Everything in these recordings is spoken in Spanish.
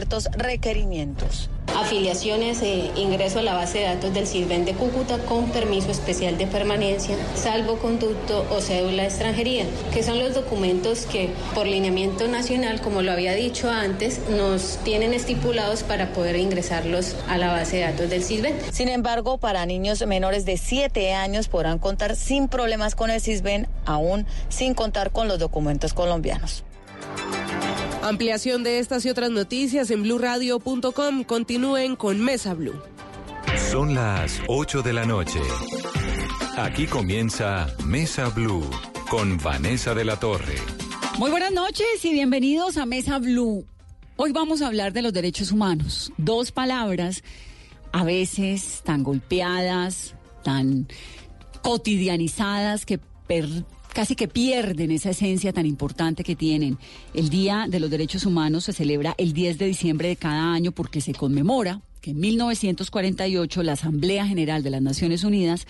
ciertos requerimientos. Afiliaciones e ingreso a la base de datos del CISBEN de Cúcuta con permiso especial de permanencia, salvoconducto o cédula de extranjería, que son los documentos que por lineamiento nacional, como lo había dicho antes, nos tienen estipulados para poder ingresarlos a la base de datos del CISBEN. Sin embargo, para niños menores de 7 años podrán contar sin problemas con el CISBEN, aún sin contar con los documentos colombianos. Ampliación de estas y otras noticias en blurradio.com. Continúen con Mesa Blue. Son las 8 de la noche. Aquí comienza Mesa Blue con Vanessa de la Torre. Muy buenas noches y bienvenidos a Mesa Blue. Hoy vamos a hablar de los derechos humanos. Dos palabras, a veces tan golpeadas, tan cotidianizadas que per casi que pierden esa esencia tan importante que tienen. El Día de los Derechos Humanos se celebra el 10 de diciembre de cada año porque se conmemora que en 1948 la Asamblea General de las Naciones Unidas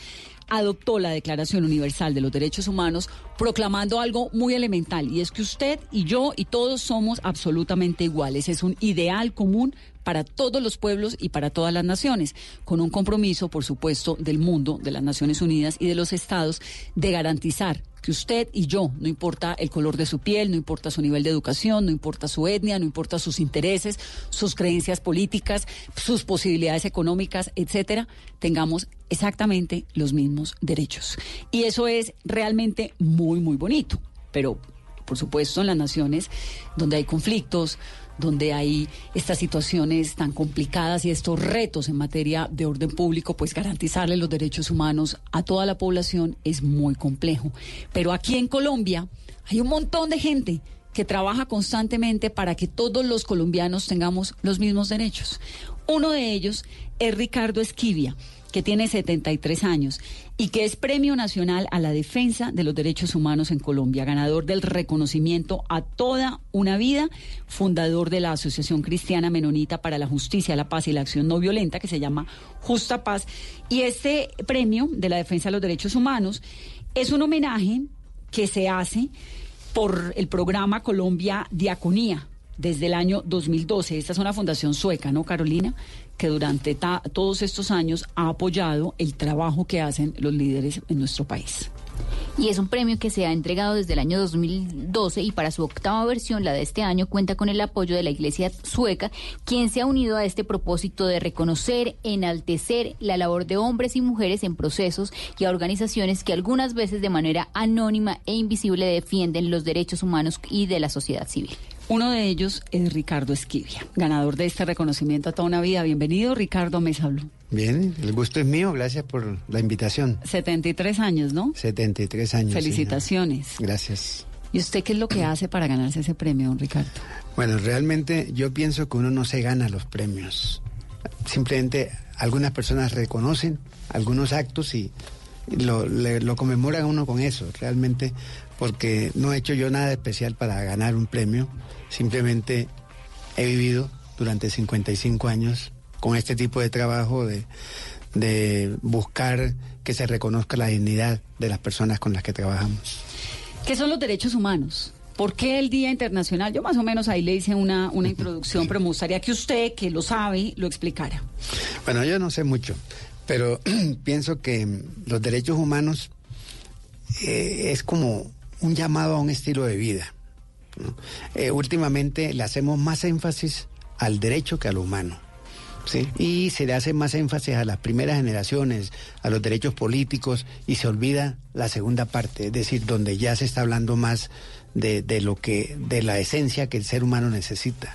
adoptó la Declaración Universal de los Derechos Humanos proclamando algo muy elemental y es que usted y yo y todos somos absolutamente iguales. Es un ideal común para todos los pueblos y para todas las naciones, con un compromiso, por supuesto, del mundo, de las Naciones Unidas y de los estados de garantizar que usted y yo, no importa el color de su piel, no importa su nivel de educación, no importa su etnia, no importa sus intereses, sus creencias políticas, sus posibilidades económicas, etcétera, tengamos exactamente los mismos derechos. Y eso es realmente muy, muy bonito. Pero, por supuesto, en las naciones donde hay conflictos, donde hay estas situaciones tan complicadas y estos retos en materia de orden público, pues garantizarle los derechos humanos a toda la población es muy complejo. Pero aquí en Colombia hay un montón de gente que trabaja constantemente para que todos los colombianos tengamos los mismos derechos. Uno de ellos es Ricardo Esquivia que tiene 73 años y que es Premio Nacional a la Defensa de los Derechos Humanos en Colombia, ganador del reconocimiento a toda una vida, fundador de la Asociación Cristiana Menonita para la Justicia, la Paz y la Acción No Violenta, que se llama Justa Paz. Y este premio de la defensa de los derechos humanos es un homenaje que se hace por el programa Colombia Diaconía desde el año 2012. Esta es una fundación sueca, ¿no, Carolina? Que durante todos estos años ha apoyado el trabajo que hacen los líderes en nuestro país. Y es un premio que se ha entregado desde el año 2012 y para su octava versión, la de este año, cuenta con el apoyo de la Iglesia sueca, quien se ha unido a este propósito de reconocer, enaltecer la labor de hombres y mujeres en procesos y a organizaciones que algunas veces de manera anónima e invisible defienden los derechos humanos y de la sociedad civil. Uno de ellos es Ricardo Esquivia, ganador de este reconocimiento a toda una vida. Bienvenido, Ricardo Mesa Bien, el gusto es mío, gracias por la invitación. 73 años, ¿no? 73 años. Felicitaciones. gracias. ¿Y usted qué es lo que hace para ganarse ese premio, Ricardo? Bueno, realmente yo pienso que uno no se gana los premios. Simplemente algunas personas reconocen algunos actos y lo, lo conmemoran uno con eso. Realmente porque no he hecho yo nada especial para ganar un premio, simplemente he vivido durante 55 años con este tipo de trabajo de, de buscar que se reconozca la dignidad de las personas con las que trabajamos. ¿Qué son los derechos humanos? ¿Por qué el Día Internacional? Yo más o menos ahí le hice una, una introducción, pero me gustaría que usted, que lo sabe, lo explicara. Bueno, yo no sé mucho, pero pienso que los derechos humanos eh, es como un llamado a un estilo de vida. Eh, últimamente le hacemos más énfasis al derecho que al humano. ¿sí? Y se le hace más énfasis a las primeras generaciones, a los derechos políticos, y se olvida la segunda parte, es decir, donde ya se está hablando más de, de lo que, de la esencia que el ser humano necesita.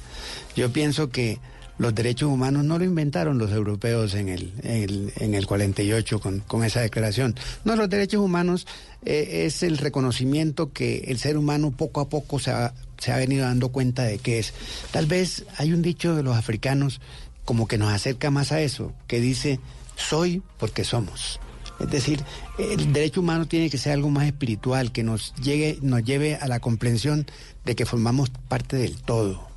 Yo pienso que los derechos humanos no lo inventaron los europeos en el, en el, 48 con, con, esa declaración. No, los derechos humanos eh, es el reconocimiento que el ser humano poco a poco se ha, se ha venido dando cuenta de que es. Tal vez hay un dicho de los africanos como que nos acerca más a eso, que dice, soy porque somos. Es decir, el derecho humano tiene que ser algo más espiritual, que nos, llegue, nos lleve a la comprensión de que formamos parte del todo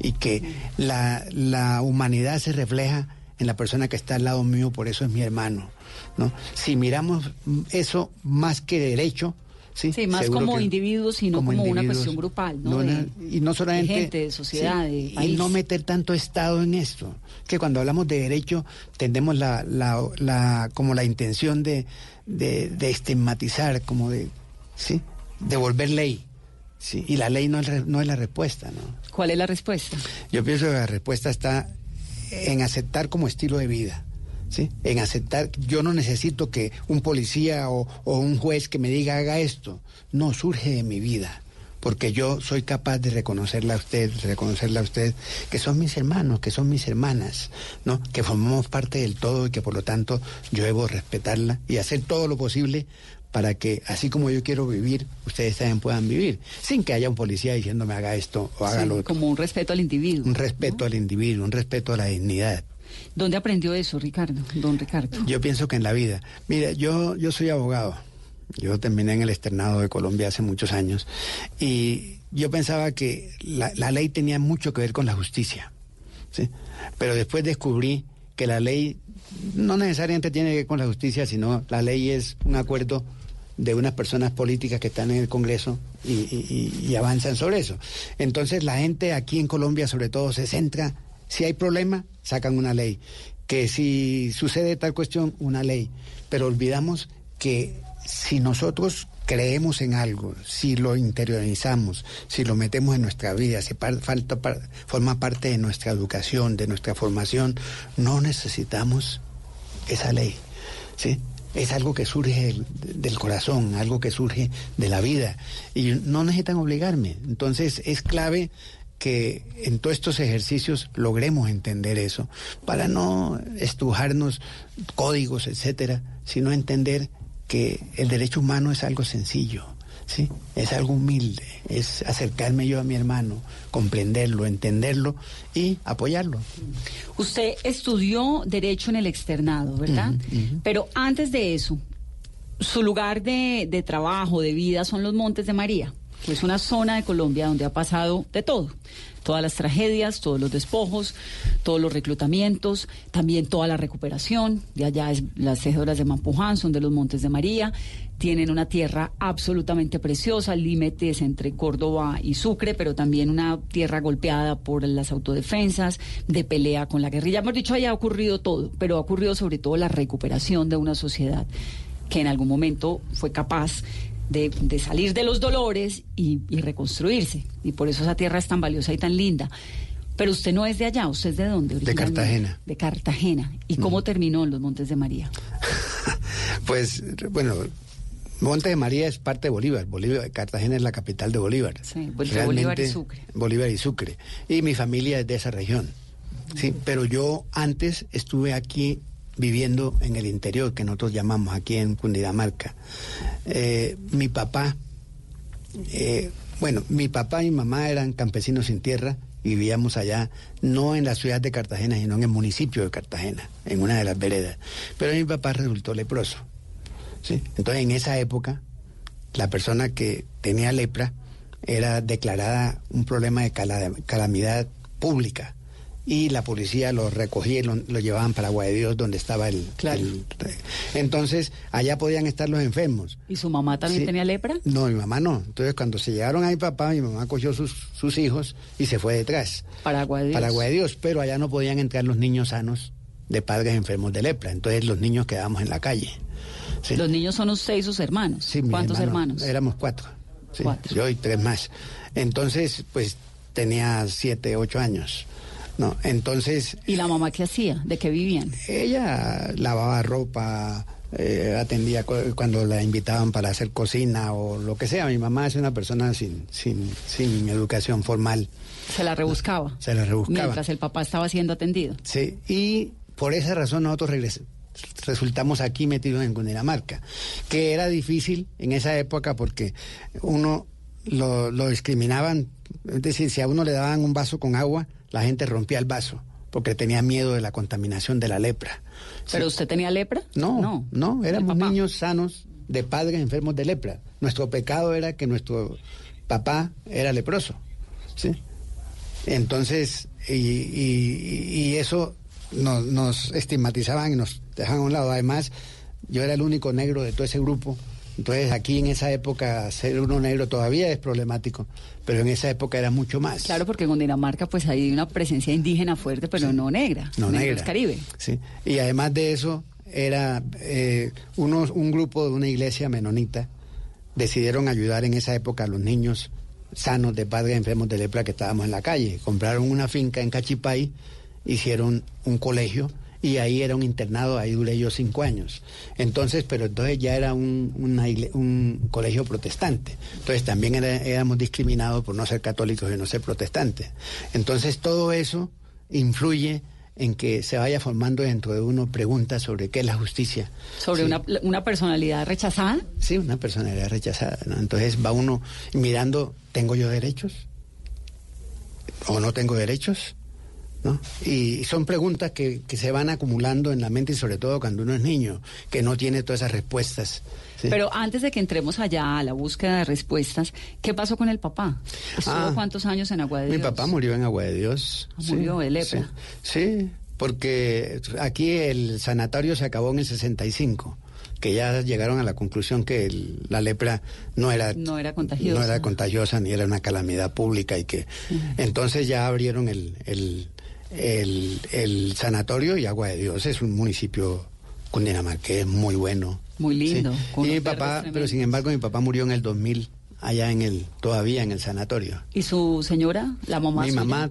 y que la, la humanidad se refleja en la persona que está al lado mío, por eso es mi hermano, ¿no? Si miramos eso más que derecho, Sí, Sí, más como individuos, sino como una individuos. cuestión grupal, ¿no? No, De- na- y no solamente... de gente, de sociedad, de y no meter tanto Estado en esto. Que cuando hablamos de derecho, tendemos la, la, la- como la intención de, de, de estigmatizar, como de, ¿sí? De volver ley. Sí, y la ley no es, no es la respuesta, ¿no? ¿Cuál es la respuesta? Yo pienso que la respuesta está en aceptar como estilo de vida. ¿Sí? En aceptar, yo no necesito que un policía o, o un juez que me diga haga esto. No, surge de mi vida. Porque yo soy capaz de reconocerla a usted, reconocerla a usted, que son mis hermanos, que son mis hermanas, ¿no? Que formamos parte del todo y que por lo tanto yo debo respetarla y hacer todo lo posible para que, así como yo quiero vivir, ustedes también puedan vivir, sin que haya un policía diciéndome haga esto o haga Sí, lo otro. como un respeto al individuo. Un respeto al individuo, un respeto a la dignidad. ¿Dónde aprendió eso, Ricardo? Don Ricardo. Yo pienso que en la vida. Mira, yo, yo soy abogado. Yo terminé en el externado de Colombia hace muchos años. Y yo pensaba que la, la ley tenía mucho que ver con la justicia. ¿sí? Pero después descubrí que la ley no necesariamente tiene que ver con la justicia, sino la ley es un acuerdo de unas personas políticas que están en el Congreso y, avanzan sobre eso. Entonces la gente aquí en Colombia sobre todo se centra, si hay problema, sacan una ley, que si sucede tal cuestión, una ley, pero olvidamos que si nosotros creemos en algo, si lo interiorizamos, si lo metemos en nuestra vida, si par- falta par- forma parte de nuestra educación, de nuestra formación, no necesitamos esa ley, ¿sí? Es algo que surge del, corazón, algo que surge de la vida y no necesitan obligarme. Entonces es clave que en todos estos ejercicios logremos entender eso para no estrujarnos códigos, etcétera, sino entender que el derecho humano es algo sencillo, ¿sí? Es algo humilde, es acercarme yo a mi hermano, comprenderlo, entenderlo y apoyarlo. Usted estudió Derecho en el externado, ¿verdad? Pero antes de eso, su lugar de, de trabajo, de vida, son los Montes de María, que es una zona de Colombia donde ha pasado de todo. Todas las tragedias, todos los despojos, todos los reclutamientos, también toda la recuperación. De allá es las tejedoras de Mampuján, son de los Montes de María. Tienen una tierra absolutamente preciosa, límites entre Córdoba y Sucre, pero también una tierra golpeada por las autodefensas, de pelea con la guerrilla. Hemos dicho, allá ha ocurrido todo, pero ha ocurrido sobre todo la recuperación de una sociedad que en algún momento fue capaz de, de salir de los dolores y, y reconstruirse. Y por eso esa tierra es tan valiosa y tan linda. Pero usted no es de allá, ¿usted es de dónde? originalmente? Cartagena. De Cartagena. ¿Y cómo terminó en los Montes de María? Pues, bueno, Monte de María es parte de Bolívar. Bolívar, Cartagena es la capital de Bolívar. Sí, Bolívar y Sucre. Bolívar y Sucre. Y mi familia es de esa región. Sí, pero yo antes estuve aquí viviendo en el interior, que nosotros llamamos aquí en Cundinamarca. Eh, mi papá, eh, bueno, mi papá y mi mamá eran campesinos sin tierra y vivíamos allá, no en la ciudad de Cartagena, sino en el municipio de Cartagena, en una de las veredas. Pero mi papá resultó leproso. ¿Sí? Entonces, en esa época, la persona que tenía lepra era declarada un problema de cala- calamidad pública y la policía lo recogía y lo, lo llevaban para Agua de Dios donde estaba el, Claro. el- entonces allá podían estar los enfermos ¿Y su mamá también Sí. tenía lepra? no mi mamá no entonces cuando se llegaron a mi papá mi mamá cogió sus, sus hijos y se fue detrás Para Agua de Dios. para Agua de Dios pero allá no podían entrar los niños sanos de padres enfermos de lepra entonces los niños quedábamos en la calle Sí. Los niños son usted y sus hermanos. Sí, ¿Cuántos hermanos? Éramos cuatro. sí, Cuatro. Yo y tres más. Entonces, pues tenía siete, ocho años. No, entonces ¿Y la mamá qué hacía? ¿De qué vivían? ella lavaba ropa, eh, atendía cu- cuando la invitaban para hacer cocina o lo que sea. Mi mamá es una persona sin, sin, sin educación formal. Se la rebuscaba. Se la rebuscaba. Mientras el papá estaba siendo atendido. Sí, y por esa razón nosotros regres- resultamos aquí metidos en Cundinamarca, que era difícil en esa época porque uno lo, lo discriminaban, es decir, si a uno le daban un vaso con agua, la gente rompía el vaso porque tenía miedo de la contaminación de la lepra. ¿Pero usted tenía lepra? No, no, éramos ¿El papá? niños sanos de padres enfermos de lepra. Nuestro pecado era que nuestro papá era leproso. ¿sí? Entonces, y, y- y eso nos, nos estigmatizaban y nos dejaban a un lado. Además, yo era el único negro de todo ese grupo Entonces aquí en esa época ser uno negro todavía es problemático, pero en esa época era mucho más. Claro, porque en Dinamarca pues hay una presencia indígena fuerte, pero no negra. No negra. negra. Es Caribe. Sí. Y además de eso, era eh, unos, un grupo de una iglesia menonita decidieron ayudar en esa época a los niños sanos de padres enfermos de lepra que estábamos en la calle. Compraron una finca en Cachipay, hicieron un colegio y ahí era un internado, ahí duré yo cinco años. Entonces, pero entonces ya era un, una un colegio protestante. Entonces también era- éramos discriminados por no ser católicos y no ser protestantes. Entonces todo eso influye en que se vaya formando dentro de uno preguntas sobre qué es la justicia. Sobre Sí. una, una personalidad rechazada. Sí, una personalidad rechazada. ¿no? Entonces va uno mirando, ¿tengo yo derechos? ¿O no tengo derechos? ¿No? Y son preguntas que, que se van acumulando en la mente y sobre todo cuando uno es niño, que no tiene todas esas respuestas. ¿sí? Pero antes de que entremos allá a la búsqueda de respuestas, ¿qué pasó con el papá? ¿Estuvo Ah. cuántos años en Agua de Mi Dios? papá murió en Agua de Dios. Ah, murió de lepra. Sí, sí, porque aquí el sanatorio se acabó en el 65, que ya llegaron a la conclusión que el- la lepra no era No era contagiosa. no era contagiosa ni era una calamidad pública y que entonces ya abrieron el, el, el, el sanatorio y Agua de Dios. Es un municipio cundinamarqués muy bueno. Muy lindo, Y mi papá, pero sin embargo mi papá murió en el 2000 allá en el todavía en el sanatorio. ¿Y su señora, la mamá? Mi mamá,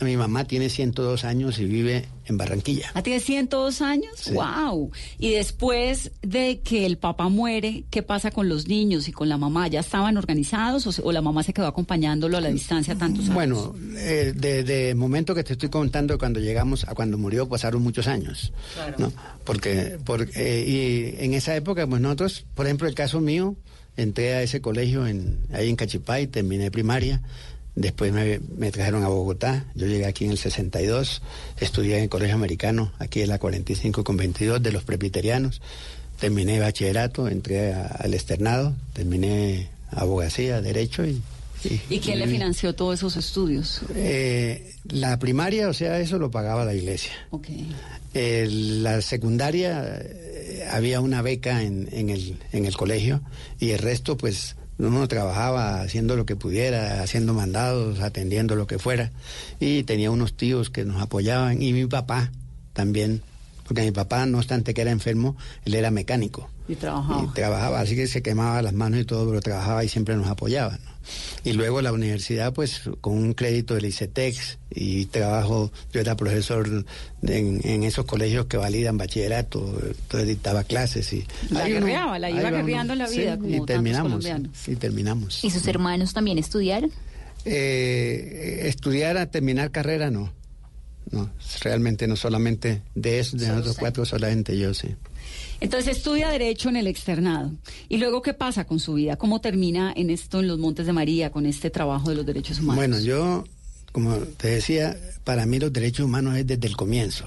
mi mamá tiene 102 años y vive en Barranquilla. Ah, tiene 102 años. Sí. Wow. Y después de que el papá muere, ¿qué pasa con los niños y con la mamá? ¿Ya estaban organizados o, la mamá se quedó acompañándolo a la distancia tantos años? Bueno, eh, desde el momento que te estoy contando, cuando llegamos a cuando murió, pasaron muchos años. ¿no? Porque, porque eh, y en esa época, pues nosotros, por ejemplo, el caso mío, entré a ese colegio en, ahí en Cachipay, terminé primaria. Después me, me trajeron a Bogotá. Yo llegué aquí en el 62. Estudié en el Colegio Americano, aquí en la 45 con 22 de los presbiterianos. Terminé bachillerato, entré a- al externado, terminé abogacía, derecho y... ¿Y quién le financió todos esos estudios? Eh, la primaria, o sea, eso lo pagaba la iglesia. Ok. El- la secundaria eh, había una beca en, en el, en el colegio y el resto, pues, uno trabajaba haciendo lo que pudiera, haciendo mandados, atendiendo lo que fuera. Y tenía unos tíos que nos apoyaban y mi papá también, porque mi papá, no obstante que era enfermo, él era mecánico. Y trabajaba. Y trabajaba, así que se quemaba las manos y todo, pero trabajaba y siempre nos apoyaba. ¿no? Y luego la universidad, pues con un crédito del ICETEX y trabajo, yo era profesor de- en, en esos colegios que validan bachillerato, entonces dictaba clases y... La guerreaba, la iba guerreando la vida, Sí, como y terminamos, colombianos. y terminamos. ¿Y sus hermanos también estudiaron? Eh, estudiar a terminar carrera, no. No, realmente no solamente de eso, de nosotros cuatro, solamente yo, sí. Entonces estudia Derecho en el externado. ¿Y luego qué pasa con su vida? ¿Cómo termina en esto en los Montes de María, con este trabajo de los derechos humanos? Bueno, yo, como te decía, para mí los derechos humanos es desde el comienzo.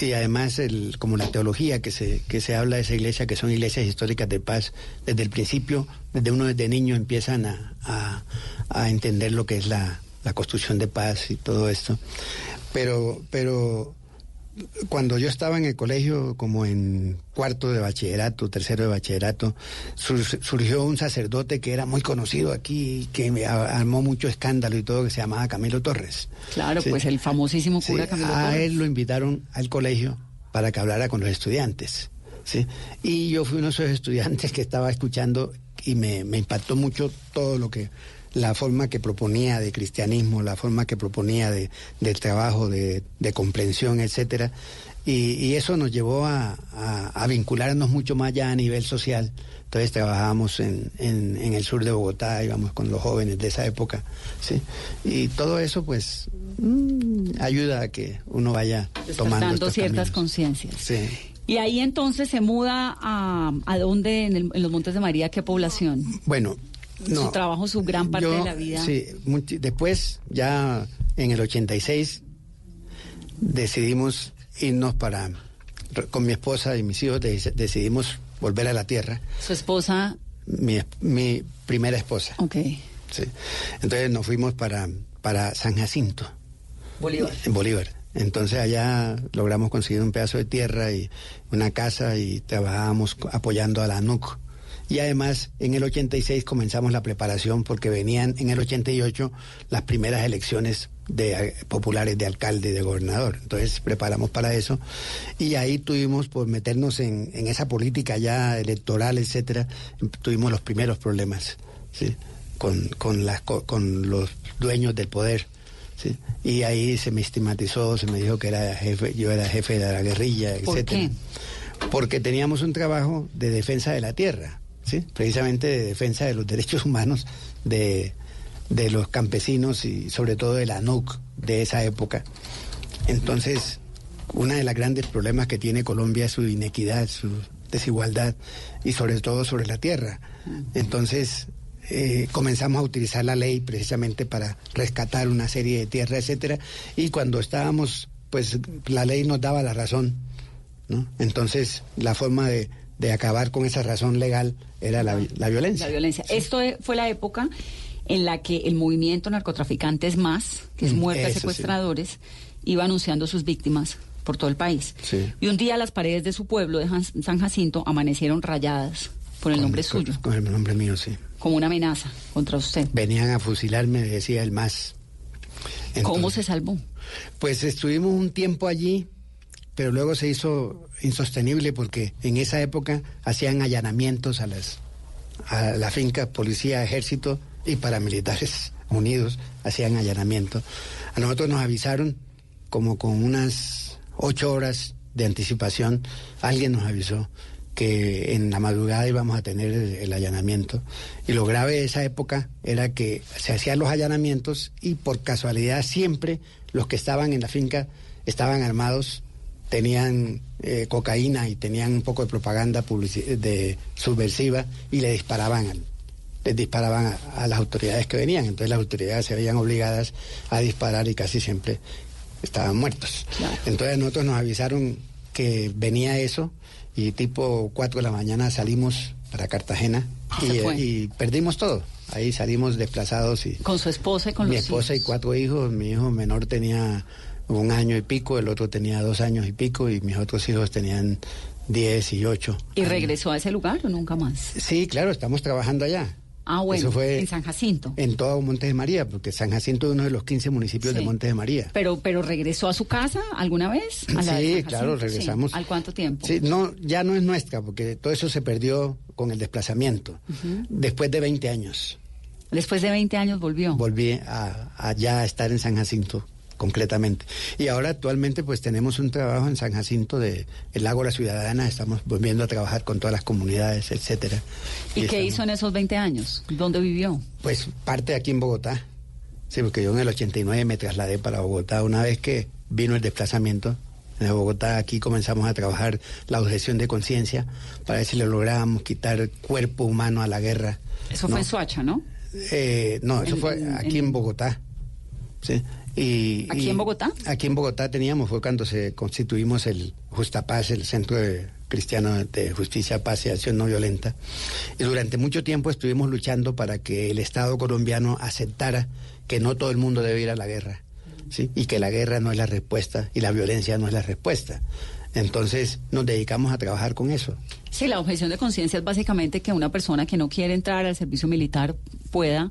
Y además, el, como la teología que se, que se habla de esa iglesia, que son iglesias históricas de paz, desde el principio, desde uno desde niño empiezan a, a- a entender lo que es la, la construcción de paz y todo esto. Pero, pero cuando yo estaba en el colegio, como en cuarto de bachillerato, tercero de bachillerato, sur- surgió un sacerdote que era muy conocido aquí, que me a- armó mucho escándalo y todo, que se llamaba Camilo Torres. Claro, Sí. pues el famosísimo cura Sí, Camilo a Torres. él lo invitaron al colegio para que hablara con los estudiantes. ¿sí? Y yo fui uno de esos estudiantes que estaba escuchando y me, me impactó mucho todo lo que la forma que proponía de cristianismo, la forma que proponía de, del trabajo, de, de comprensión, etcétera. Y, y eso nos llevó a, a- a vincularnos mucho más ya a nivel social. Entonces trabajábamos en, en, en el sur de Bogotá, íbamos con los jóvenes de esa época, ¿sí? Y todo eso, pues, mm, ayuda a que uno vaya tomando estos ciertas conciencias. Sí. Y ahí entonces se muda a, a dónde en, el- en los Montes de María, ¿qué población? Bueno, no. Su trabajo, su gran parte Yo, de la vida. Sí, después, ya en el 86, decidimos irnos para, con mi esposa y mis hijos, de- decidimos volver a la tierra. Su esposa, Mi, mi primera esposa. ok. Sí. Entonces nos fuimos para, para San Jacinto. Bolívar. En Bolívar. Entonces allá logramos conseguir un pedazo de tierra y una casa y trabajábamos apoyando a la NUC Y además, en el 86 comenzamos la preparación porque venían en el 88 las primeras elecciones de, eh, populares de alcalde y de gobernador. Entonces preparamos para eso y ahí tuvimos por meternos en, en esa política ya electoral, etcétera, tuvimos los primeros problemas, ¿sí? Con, con, las, co- con los dueños del poder. ¿sí? Y ahí se me estigmatizó, se me dijo que era jefe, yo era jefe de la guerrilla, ¿Por etcétera. qué? Porque teníamos un trabajo de defensa de la tierra, precisamente de defensa de los derechos humanos de, de los campesinos y sobre todo de la NUC de esa época. Entonces, uno de los grandes problemas que tiene Colombia es su inequidad, su desigualdad y sobre todo sobre la tierra. Entonces, eh, comenzamos a utilizar la ley precisamente para rescatar una serie de tierras, etcétera, y cuando estábamos, pues la ley nos daba la razón, ¿no? Entonces, la forma de, de acabar con esa razón legal era la, la violencia. La violencia. Esto fue la época en la que el movimiento Narcotraficantes Más, que es Mm, Muerte a eso sí. Secuestradores, iba anunciando sus víctimas por todo el país. Sí. Y un día las paredes de su pueblo de San Jacinto amanecieron rayadas por el Con- nombre suyo, Con el nombre mío, sí. como una amenaza contra usted. Venían a fusilarme, decía el más. ¿Cómo se salvó? Pues estuvimos un tiempo allí, pero luego se hizo insostenible porque en esa época hacían allanamientos a las a la finca, policía, ejército y paramilitares unidos hacían allanamiento. A nosotros nos avisaron como con unas ocho horas de anticipación, alguien nos avisó que en la madrugada íbamos a tener el, el allanamiento. Y lo grave de esa época era que se hacían los allanamientos y por casualidad siempre los que estaban en la finca estaban armados, tenían eh, cocaína y tenían un poco de propaganda de subversiva y le disparaban al- les disparaban a, a las autoridades que venían. Entonces las autoridades se veían obligadas a disparar y casi siempre estaban muertos. Claro. Entonces nosotros nos avisaron que venía eso y tipo 4 de la mañana salimos para Cartagena y, fue. y perdimos todo. Ahí salimos desplazados y Con su esposa y con mi los esposa y cuatro hijos. Mi hijo menor tenía un año y pico, el otro tenía dos años y pico y mis otros hijos tenían 10 y 8. ¿Y regresó a ese lugar o nunca más? Sí, claro, estamos trabajando allá. Ah, bueno, Eso fue en San Jacinto. En todo Montes de María, porque San Jacinto es uno de los 15 municipios de. Montes de María. Pero, pero regresó a su casa alguna vez? ¿A la de Sí, claro, regresamos. Sí. ¿Al cuánto tiempo? Sí, no, ya no es nuestra, porque todo eso se perdió con el desplazamiento. Después de 20 años, Después de 20 años volvió. volví a, a ya a estar en San Jacinto completamente. Y ahora actualmente pues tenemos un trabajo en San Jacinto de el Ágora Ciudadana, estamos volviendo a trabajar con todas las comunidades, etcétera. ¿Y, qué estamos- hizo en esos 20 años? ¿Dónde vivió? Pues parte aquí en Bogotá. Sí, porque yo en el 89 me trasladé para Bogotá. Una vez que vino el desplazamiento en Bogotá, aquí comenzamos a trabajar la objeción de conciencia para ver si le lográbamos quitar cuerpo humano a la guerra. Eso ¿no? fue en Soacha, ¿no? Eh, no, eso En- fue aquí en- en Bogotá. ¿sí? Y, ¿Aquí y en Bogotá? Aquí en Bogotá teníamos, fue cuando se constituimos el Justapaz, el Centro de Cristiano de Justicia, Paz y Acción No Violenta. Y durante mucho tiempo estuvimos luchando para que el Estado colombiano aceptara que no todo el mundo debe ir a la guerra. ¿sí? Y que la guerra no es la respuesta y la violencia no es la respuesta. Entonces nos dedicamos a trabajar con eso. Sí, la objeción de conciencia es básicamente que una persona que no quiere entrar al servicio militar pueda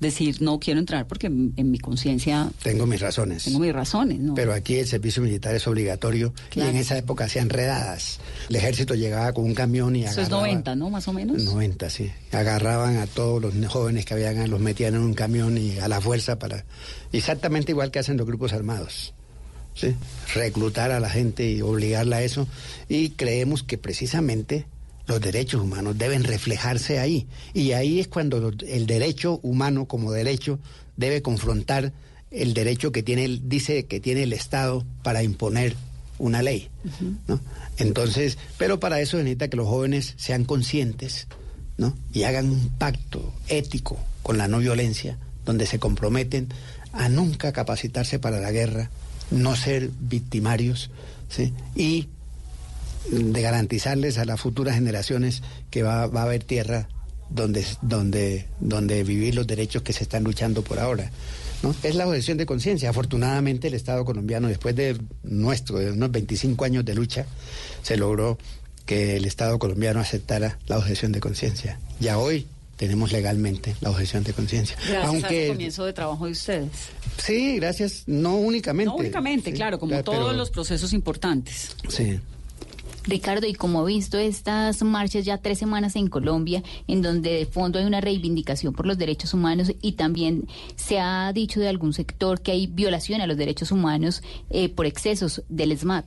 decir no quiero entrar porque en, en mi conciencia Tengo mis razones. tengo mis razones, ¿no? Pero aquí el servicio militar es obligatorio Claro. y en esa época hacían redadas. El ejército llegaba con un camión y Eso es agarraba- 90, ¿no? Más o menos. 90, sí. Agarraban a todos los jóvenes que habían, los metían en un camión y a la fuerza para... Exactamente igual que hacen los grupos armados. ¿sí? Reclutar a la gente y obligarla a eso. Y creemos que precisamente los derechos humanos deben reflejarse ahí. Y ahí es cuando el derecho humano como derecho debe confrontar el derecho que tiene, dice que tiene el Estado para imponer una ley. Entonces, pero para eso necesita que los jóvenes sean conscientes ¿no? y hagan un pacto ético con la no violencia, donde se comprometen a nunca capacitarse para la guerra, no ser victimarios, ¿sí? y de garantizarles a las futuras generaciones que va, va a haber tierra donde, donde, donde vivir los derechos que se están luchando por ahora. ¿no? Es la objeción de conciencia. Afortunadamente el Estado colombiano, después de nuestro, de unos 25 años de lucha, se logró que el Estado colombiano aceptara la objeción de conciencia. Ya hoy tenemos legalmente la objeción de conciencia. Gracias Aunque, al comienzo de trabajo de ustedes. Sí, gracias. No únicamente. No únicamente, claro, como todos los procesos importantes. Sí. Ricardo, y como he visto estas marchas ya tres semanas en Colombia, en donde de fondo hay una reivindicación por los derechos humanos y también se ha dicho de algún sector que hay violación a los derechos humanos eh, por excesos del SMAT.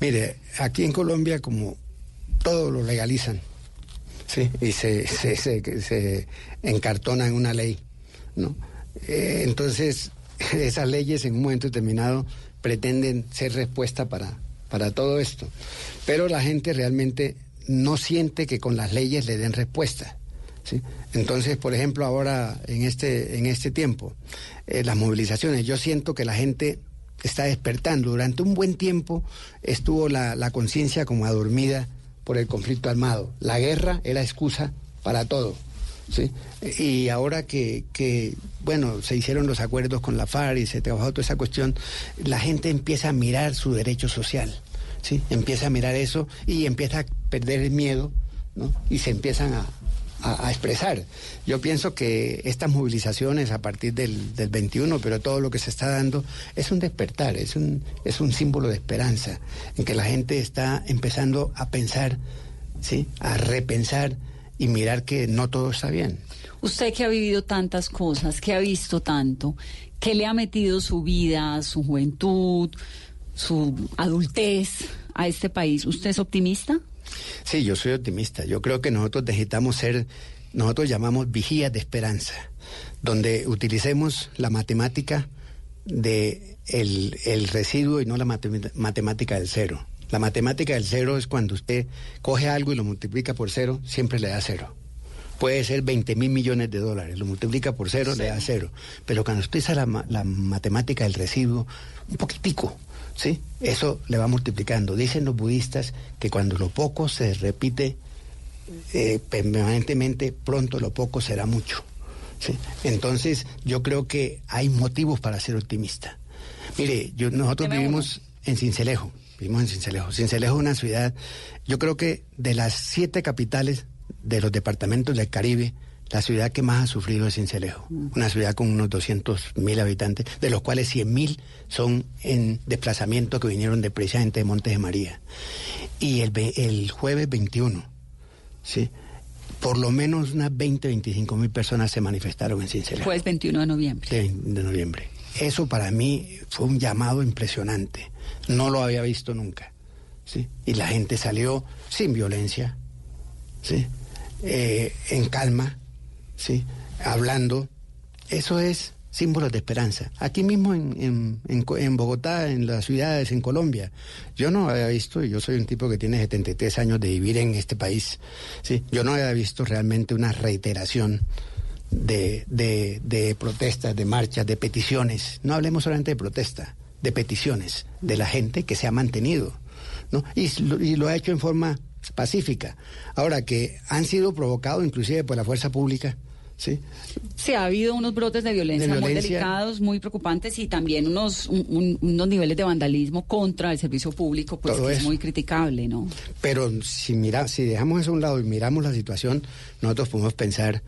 Mire, aquí en Colombia como todo lo legalizan, ¿sí? Y se, se, se, encartona en una ley, ¿no? Eh, entonces, esas leyes en un momento determinado pretenden ser respuesta para para todo esto. Pero la gente realmente no siente que con las leyes le den respuesta. ¿sí? Entonces, por ejemplo, ahora en este, en este tiempo, eh, las movilizaciones, yo siento que la gente está despertando. Durante un buen tiempo estuvo la, la conciencia como adormida por el conflicto armado. La guerra era excusa para todo. ¿Sí? Y ahora que, que, bueno, se hicieron los acuerdos con la FARC y se trabajó toda esa cuestión, la gente empieza a mirar su derecho social, ¿sí? Empieza a mirar eso y empieza a perder el miedo, ¿no? Y se empiezan a, expresar. Yo pienso que estas movilizaciones a partir del, del, 21, pero todo lo que se está dando es un despertar, es un, es un símbolo de esperanza, en que la gente está empezando a pensar, ¿sí? A repensar y mirar que no todo está bien. Usted que ha vivido tantas cosas, que ha visto tanto, que le ha metido su vida, su juventud, su adultez a este país, ¿usted es optimista? Sí, yo soy optimista. Yo creo que nosotros necesitamos ser, nosotros llamamos vigías de esperanza, donde utilicemos la matemática de el, el residuo y no la matemática del cero. La matemática del cero es cuando usted coge algo y lo multiplica por cero, siempre le da cero. Puede ser 20 mil millones de dólares, lo multiplica por cero, le da cero. Pero cuando usted usa la, la matemática del residuo, un poquitico, ¿sí? Eso le va multiplicando. Dicen los budistas que cuando lo poco se repite eh, permanentemente, pronto lo poco será mucho. ¿sí? Entonces, yo creo que hay motivos para ser optimista. Mire, yo, nosotros vivimos en Cincelejo. Vivimos en Cincelejo. Cincelejo es una ciudad, yo creo que de las siete capitales de los departamentos del Caribe, la ciudad que más ha sufrido es Cincelejo. Mm. Una ciudad con unos 200 mil habitantes, de los cuales 100 mil son en desplazamiento que vinieron de precisamente de Montes de María. Y el, el jueves 21, ¿sí? por lo menos unas 20, 25 mil personas se manifestaron en Cincelejo. Jueves 21 de noviembre. de noviembre. Eso para mí fue un llamado impresionante no lo había visto nunca. ¿sí? Y la gente salió sin violencia, ¿sí? Eh, en calma, ¿sí? hablando. Eso es símbolo de esperanza. Aquí mismo en, en, Bogotá, en las ciudades, en Colombia, yo no había visto, y yo soy un tipo que tiene 73 años de vivir en este país, ¿sí? yo no había visto realmente una reiteración de, de, de protestas, de marchas, de peticiones. No hablemos solamente de protesta, de peticiones de la gente que se ha mantenido, ¿no? Y, lo, ha hecho en forma pacífica. Ahora que han sido provocados inclusive por la fuerza pública, ¿sí? Sí, ha habido unos brotes de violencia, muy delicados, muy preocupantes y también unos, unos niveles de vandalismo contra el servicio público, pues que es muy criticable, ¿no? Pero si, mira, si dejamos eso a un lado y miramos la situación, nosotros podemos pensar,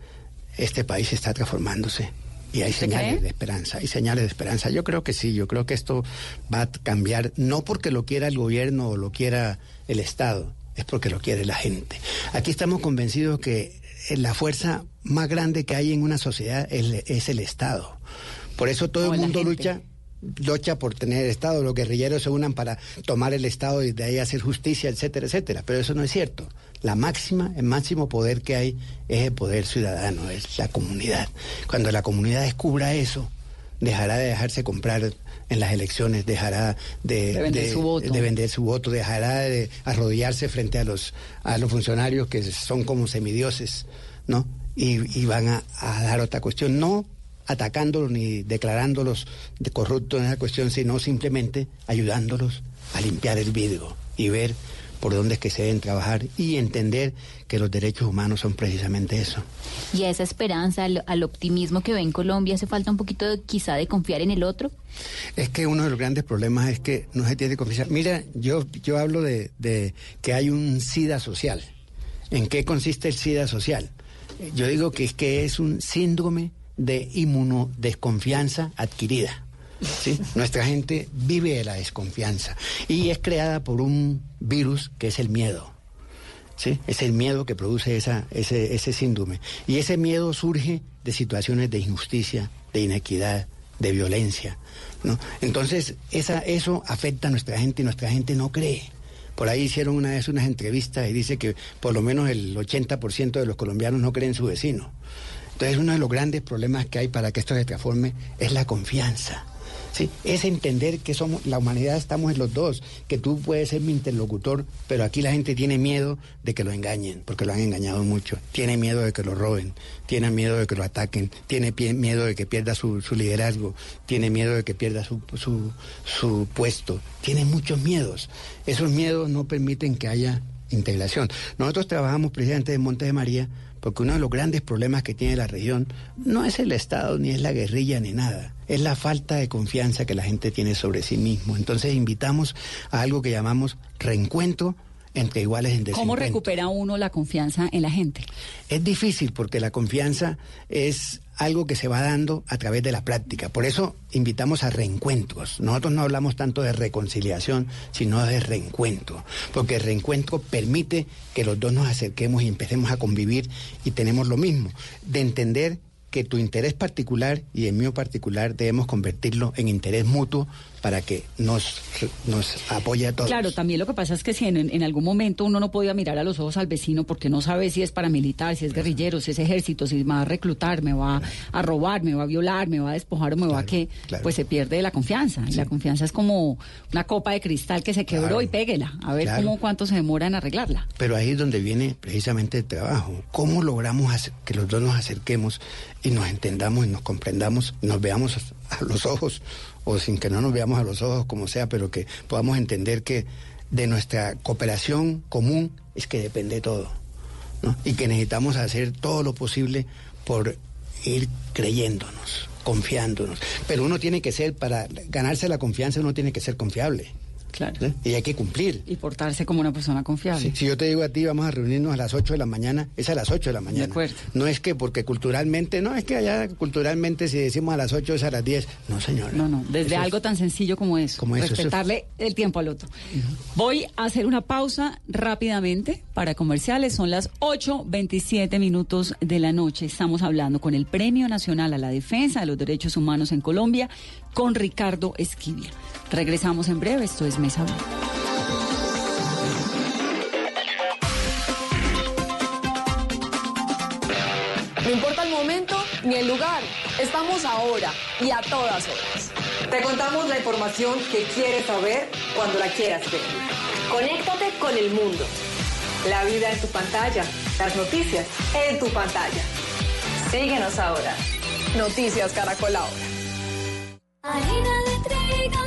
este país está transformándose. Y hay señales de esperanza, hay señales de esperanza. Yo creo que sí, yo creo que esto va a cambiar, no porque lo quiera el gobierno o lo quiera el Estado, es porque lo quiere la gente. Aquí estamos convencidos que la fuerza más grande que hay en una sociedad es, el Estado. Por eso todo el mundo lucha lucha por tener el Estado, los guerrilleros se unan para tomar el Estado y de ahí hacer justicia, etcétera, etcétera. Pero eso no es cierto. La máxima, el máximo poder que hay es el poder ciudadano, es la comunidad. Cuando la comunidad descubra eso, dejará de dejarse comprar en las elecciones, dejará de, vender, su voto. de vender su voto, dejará de arrodillarse frente a los, a los funcionarios que son como semidioses, ¿no? Y, van a, a dar otra cuestión. No atacándolos ni declarándolos de corruptos en esa cuestión, sino simplemente ayudándolos a limpiar el vidrio y ver por dónde es que se deben trabajar y entender que los derechos humanos son precisamente eso. Y a esa esperanza, al, al optimismo que ve en Colombia, ¿hace falta un poquito de, quizá de confiar en el otro? Es que uno de los grandes problemas es que no se tiene que confiar. Mira, yo, yo hablo de, de que hay un SIDA social. ¿En qué consiste el SIDA social? Yo digo que es que es un síndrome de inmunodesconfianza adquirida. ¿Sí? Nuestra gente vive de la desconfianza y es creada por un virus que es el miedo. ¿sí? Es el miedo que produce ese, síndrome. Y ese miedo surge de situaciones de injusticia, de inequidad, de violencia. ¿no? Entonces, eso afecta a nuestra gente y nuestra gente no cree. Por ahí hicieron una vez unas entrevistas y dice que por lo menos el 80% de los colombianos no creen en su vecino. Entonces, uno de los grandes problemas que hay para que esto se transforme es la confianza. ¿Sí? Es entender que somos, la humanidad estamos en los dos, que tú puedes ser mi interlocutor, pero aquí la gente tiene miedo de que lo engañen, porque lo han engañado mucho. Tiene miedo de que lo roben, tiene miedo de que lo ataquen, tiene miedo de que pierda su, su liderazgo, tiene miedo de que pierda su, su, su puesto, tiene muchos miedos. Esos miedos no permiten que haya integración. Nosotros trabajamos precisamente en Monte de María porque uno de los grandes problemas que tiene la región no es el Estado, ni es la guerrilla, ni nada. Es la falta de confianza que la gente tiene sobre sí mismo. Entonces invitamos a algo que llamamos reencuentro entre iguales en ¿Cómo desencuentro. recupera uno la confianza en la gente? Es difícil porque la confianza es algo que se va dando a través de la práctica. Por eso invitamos a reencuentros. Nosotros no hablamos tanto de reconciliación, sino de reencuentro. Porque el reencuentro permite que los dos nos acerquemos y empecemos a convivir y tenemos lo mismo. De entender que tu interés particular y el mío particular debemos convertirlo en interés mutuo para que nos, nos apoye a todos. Claro, también lo que pasa es que si en, en algún momento uno no podía mirar a los ojos al vecino porque no sabe si es paramilitar, si es guerrillero, si es ejército, si me va a reclutar, me va a robar, me va a violar, me va a despojar o me va a qué, claro. pues se pierde la confianza. Y la confianza es como una copa de cristal que se quebró Claro. y péguela. A ver cómo cuánto se demora en arreglarla. Pero ahí es donde viene precisamente el trabajo. ¿Cómo logramos hacer- que los dos nos acerquemos y nos entendamos y nos comprendamos, nos veamos a los ojos o sin que no nos veamos a los ojos, como sea, pero que podamos entender que de nuestra cooperación común es que depende todo. Y que necesitamos hacer todo lo posible por ir creyéndonos, confiándonos. Pero uno tiene que ser, para ganarse la confianza, uno tiene que ser confiable. Claro. ¿eh? Y hay que cumplir. Y portarse como una persona confiable. Si, si yo te digo a ti, vamos a reunirnos a las 8 de la mañana, es a las 8 de la mañana. acuerdo. No es que porque culturalmente, no, es que allá culturalmente si decimos a las 8 es a las 10. No, señora. No, no, desde Eso es- algo tan sencillo como eso, Como eso, eso es- respetarle el tiempo al otro. Voy a hacer una pausa rápidamente para comerciales, son las 8.27 minutos de la noche. Estamos hablando con el Premio Nacional a la Defensa de los Derechos Humanos en Colombia, con Ricardo Esquivia. Regresamos en breve, esto es Mesa Blue. No importa el momento ni el lugar, estamos ahora y a todas horas. Te contamos la información que quieres saber cuando la quieras ver. Conéctate con el mundo. La vida en tu pantalla, las noticias en tu pantalla. Síguenos ahora. Noticias Caracol ahora. Harina de trigo,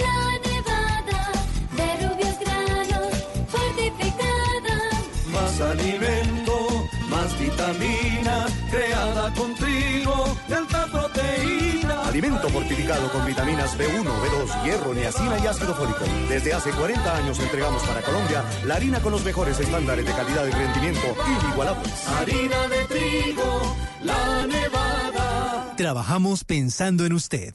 la nevada, de rubios granos, fortificada. Más alimento, más vitamina, creada con trigo de alta proteína. Alimento fortificado con vitaminas B1, B2, hierro, niacina y ácido fólico. Desde hace 40 años entregamos para Colombia la harina con los mejores estándares de calidad y rendimiento inigualables. Harina de trigo, la nevada. Trabajamos pensando en usted.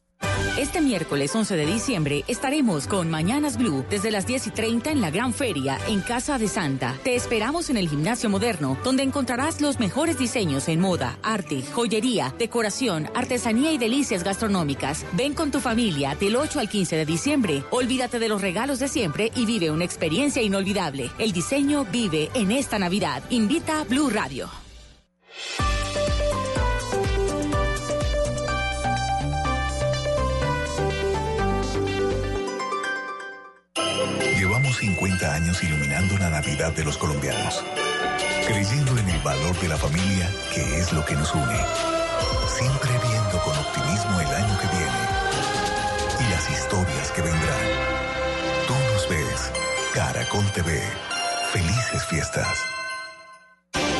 Este miércoles 11 de diciembre estaremos con Mañanas Blue desde las 10 y 30 en la Gran Feria en Casa de Santa. Te esperamos en el Gimnasio Moderno, donde encontrarás los mejores diseños en moda, arte, joyería, decoración, artesanía y delicias gastronómicas. Ven con tu familia del 8 al 15 de diciembre. Olvídate de los regalos de siempre y vive una experiencia inolvidable. El diseño vive en esta Navidad. Invita Blue Radio. Llevamos 50 años iluminando la Navidad de los colombianos, creyendo en el valor de la familia, que es lo que nos une. Siempre viendo con optimismo el año que viene y las historias que vendrán. Tú nos ves, Caracol TV. Felices fiestas.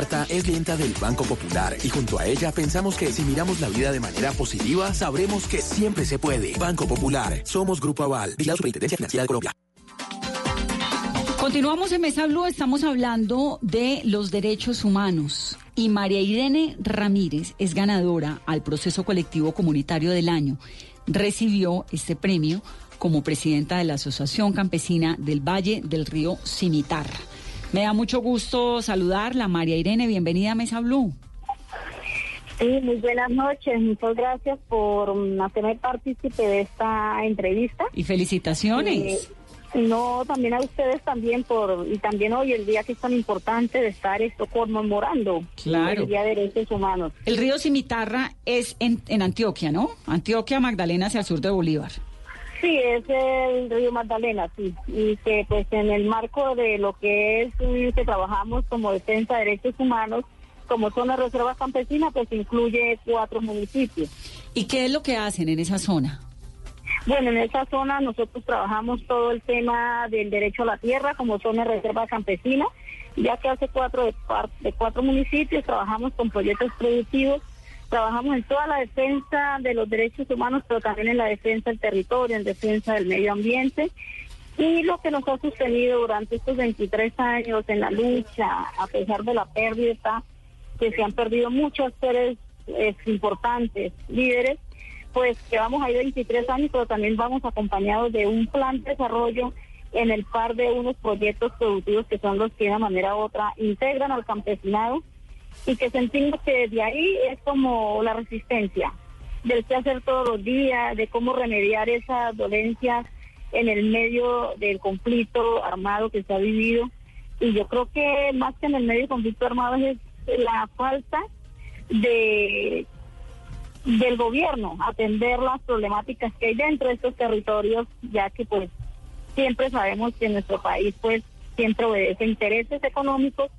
Marta es clienta del Banco Popular y junto a ella pensamos que si miramos la vida de manera positiva, sabremos que siempre se puede. Banco Popular, somos Grupo Aval, y la Superintendencia Financiera de Colombia. Continuamos en Mesa Blue, estamos hablando de los derechos humanos y María Irene Ramírez es ganadora al proceso colectivo comunitario del año. Recibió este premio como presidenta de la Asociación Campesina del Valle del Río Cimitarra. Me da mucho gusto saludarla, María Irene, bienvenida a Mesa Blue. Sí, muy buenas noches. Muchas gracias por mm, hacerme partícipe de esta entrevista. Y felicitaciones. Eh, no, también a ustedes también por y también hoy el día que es tan importante de estar esto conmemorando Claro. el Día de Derechos Humanos. El río Cimitarra es en, en Antioquia, ¿no? Antioquia, Magdalena, hacia el sur de Bolívar. Sí, es el río Magdalena, sí, y que pues en el marco de lo que es que trabajamos como defensa de derechos humanos, como zona de reserva campesina, pues incluye cuatro municipios. ¿Y qué es lo que hacen en esa zona? Bueno, en esa zona nosotros trabajamos todo el tema del derecho a la tierra como zona de reserva campesina, ya que hace cuatro de cuatro municipios trabajamos con proyectos productivos, trabajamos en toda la defensa de los derechos humanos, pero también en la defensa del territorio, en defensa del medio ambiente. Y lo que nos ha sostenido durante estos 23 años en la lucha, a pesar de la pérdida, que se han perdido muchos seres eh, importantes, líderes, pues llevamos ahí 23 años, pero también vamos acompañados de un plan de desarrollo en el par de unos proyectos productivos que son los que de una manera u otra integran al campesinado y que sentimos que de ahí es como la resistencia, del que hacer todos los días, de cómo remediar esas dolencias en el medio del conflicto armado que se ha vivido. Y yo creo que más que en el medio del conflicto armado es la falta de del gobierno atender las problemáticas que hay dentro de estos territorios, ya que pues siempre sabemos que nuestro país pues siempre obedece intereses económicos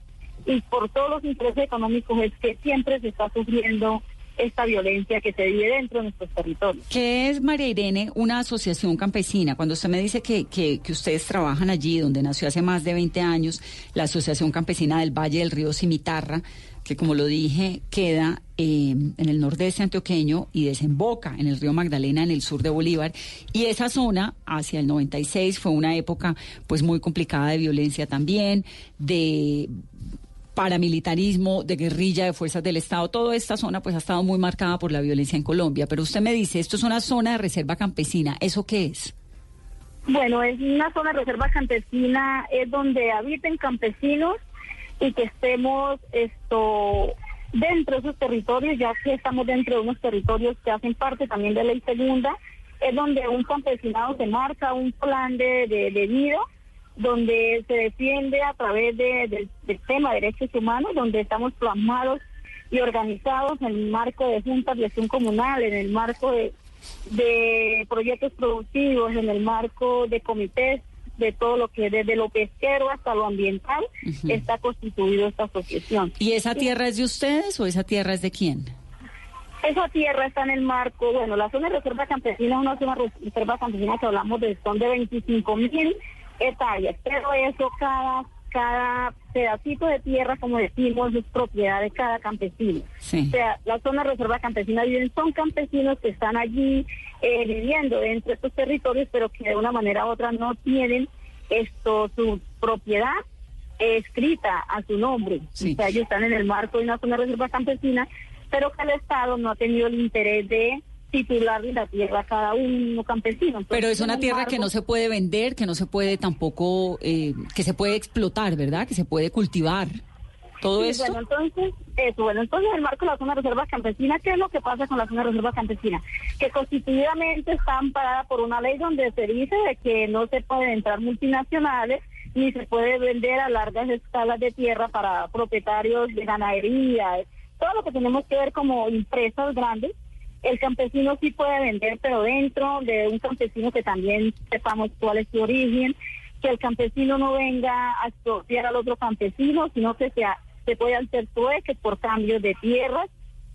y por todos los intereses económicos es que siempre se está sufriendo esta violencia que se vive dentro de nuestros territorios. ¿Qué es, María Irene, una asociación campesina? Cuando usted me dice que, que, que ustedes trabajan allí, donde nació hace más de 20 años la Asociación Campesina del Valle del Río Cimitarra, que como lo dije, queda eh, en el nordeste antioqueño y desemboca en el río Magdalena, en el sur de Bolívar. Y esa zona, hacia el 96, fue una época pues muy complicada de violencia también, de paramilitarismo, de guerrilla, de fuerzas del Estado, toda esta zona pues ha estado muy marcada por la violencia en Colombia. Pero usted me dice, esto es una zona de reserva campesina, ¿eso qué es? Bueno, es una zona de reserva campesina, es donde habiten campesinos y que estemos esto dentro de esos territorios, ya que estamos dentro de unos territorios que hacen parte también de ley segunda, es donde un campesinado se marca un plan de, de, de vida donde se defiende a través de- del- del tema de derechos humanos, donde estamos plasmados y organizados en el marco de juntas de acción comunal, en el marco de, de proyectos productivos, en el marco de comités, de todo lo que desde lo pesquero hasta lo ambiental está constituido esta asociación. ¿Y esa tierra es de ustedes o esa tierra es de quién? Esa tierra está en el marco, bueno, la zona de reserva campesina es una zona de reserva campesina que hablamos de, son de 25 mil hectáreas, pero eso cada, cada pedacito de tierra, como decimos, es propiedad de cada campesino. Sí. O sea, la zona reserva campesina viven, son campesinos que están allí eh, viviendo dentro de estos territorios, pero que de una manera u otra no tienen esto, su propiedad escrita a su nombre. O sea, ellos están en el marco de una zona reserva campesina, pero que el Estado no ha tenido el interés de titularle la tierra a cada uno campesino. Entonces, Pero es una tierra que no se puede vender, que no se puede tampoco, eh, que se puede explotar, ¿verdad? Que se puede cultivar. Todo Sí, esto. Bueno, entonces, eso, bueno, entonces en el marco de la zona de reserva campesina, ¿qué es lo que pasa con la zona de reserva campesina? Que constituidamente está amparada por una ley donde se dice de que no se pueden entrar multinacionales ni se puede vender a largas escalas de tierra para propietarios de ganadería, todo lo que tenemos que ver como empresas grandes. El campesino sí puede vender, pero dentro de un campesino que también sepamos cuál es su origen, que el campesino no venga a expropiar al otro campesino, sino que sea, se puede hacer trueques por cambios de tierras.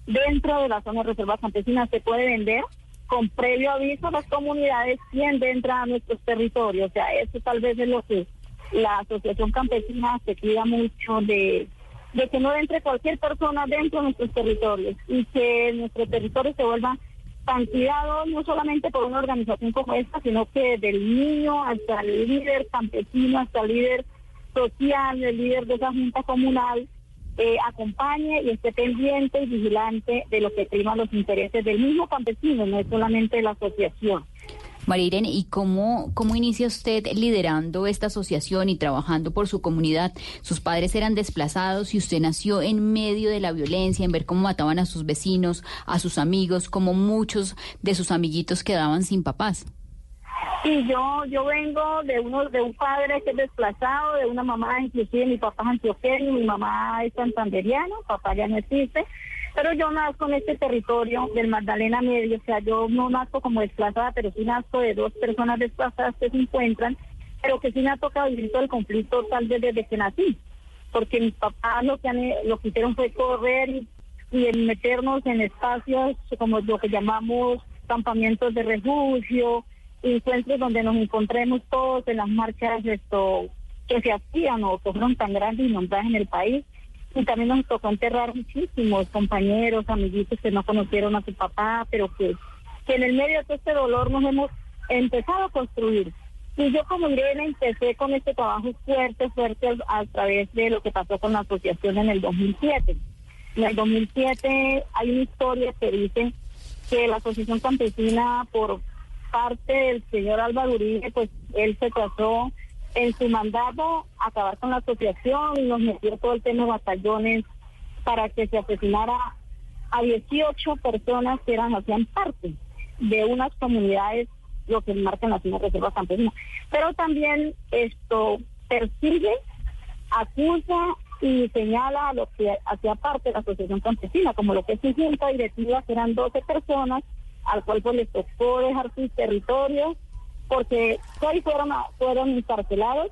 Dentro de la zona de reserva campesina se puede vender con previo aviso a las comunidades quién entra a nuestros territorios. O sea, eso tal vez es lo que la Asociación Campesina se cuida mucho de, de que no entre cualquier persona dentro de nuestros territorios y que nuestro territorio se vuelva tan no solamente por una organización como esta, sino que del niño hasta el líder campesino, hasta el líder social, el líder de esa junta comunal, eh, acompañe y esté pendiente y vigilante de lo que priman los intereses del mismo campesino, no es solamente de la asociación. María Irene, ¿y cómo, cómo inicia usted liderando esta asociación y trabajando por su comunidad? Sus padres eran desplazados y usted nació en medio de la violencia, en ver cómo mataban a sus vecinos, a sus amigos, como muchos de sus amiguitos quedaban sin papás. Sí, yo yo vengo de uno de un padre que es desplazado, de una mamá, inclusive mi papá es antioqueño, mi mamá es santanderiano, papá ya no existe, pero yo nazco en este territorio del Magdalena Medio, o sea, yo no nazco como desplazada, pero sí nazco de dos personas desplazadas que se encuentran, pero que sí me ha tocado vivir todo el conflicto tal vez desde que nací, porque mis papás lo que, han- lo que hicieron fue correr y, en meternos en espacios como lo que llamamos campamentos de refugio, encuentros donde nos encontremos todos en las marchas esto que se hacían o que fueron tan grandes y nombradas en el país. Y también nos tocó enterrar muchísimos compañeros, amiguitos que no conocieron a su papá, pero que, que en el medio de todo este dolor nos hemos empezado a construir. Y yo como Irene empecé con este trabajo fuerte, fuerte a, través de lo que pasó con la asociación en el 2007. En el 2007 hay una historia que dice que la asociación campesina por parte del señor Álvaro Uribe, pues él se trató en su mandato acabar con la asociación y nos metió todo el tema de batallones para que se asesinara a 18 personas que eran hacían parte de unas comunidades, lo que marcan las una reserva campesina. Pero también esto persigue, acusa y señala a lo que hacía parte de la asociación campesina, como lo que es su junta directiva, que eran 12 personas, al cual pues les tocó dejar sus territorios, porque hoy fueron, fueron encarcelados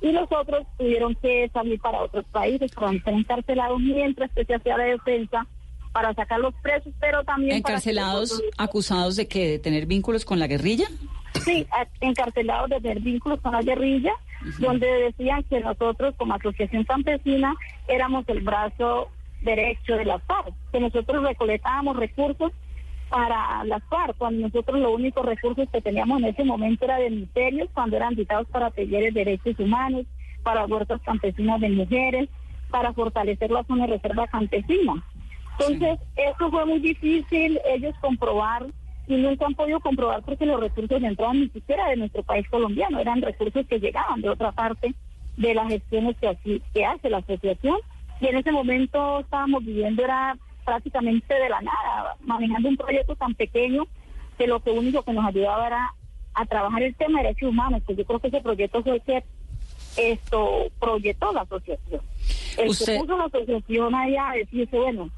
y los otros tuvieron que salir para otros países, para ser encarcelados mientras que se hacía la defensa para sacar los presos, pero también para Encarcelados, nosotros- acusados de que de tener vínculos con la guerrilla. Sí, encarcelados de tener vínculos con la guerrilla, donde decían que nosotros como asociación campesina éramos el brazo derecho de las FARC, que nosotros recolectábamos recursos para las FARC, cuando nosotros los únicos recursos que teníamos en ese momento era de ministerios, cuando eran dictados para talleres de derechos humanos, para huertas campesinas de mujeres, para fortalecer la zona de reserva campesina. Entonces, eso fue muy difícil ellos comprobar y nunca han podido comprobar porque los recursos no entraban ni siquiera de nuestro país colombiano, eran recursos que llegaban de otra parte de las gestiones que, así, que hace la asociación. Y en ese momento estábamos viviendo era prácticamente de la nada, manejando un proyecto tan pequeño que lo que único que nos ayudaba era a trabajar el tema de derechos humanos, que yo creo que ese proyecto fue el que esto proyectó la asociación. El Usted- que puso la asociación allá a decirse, bueno,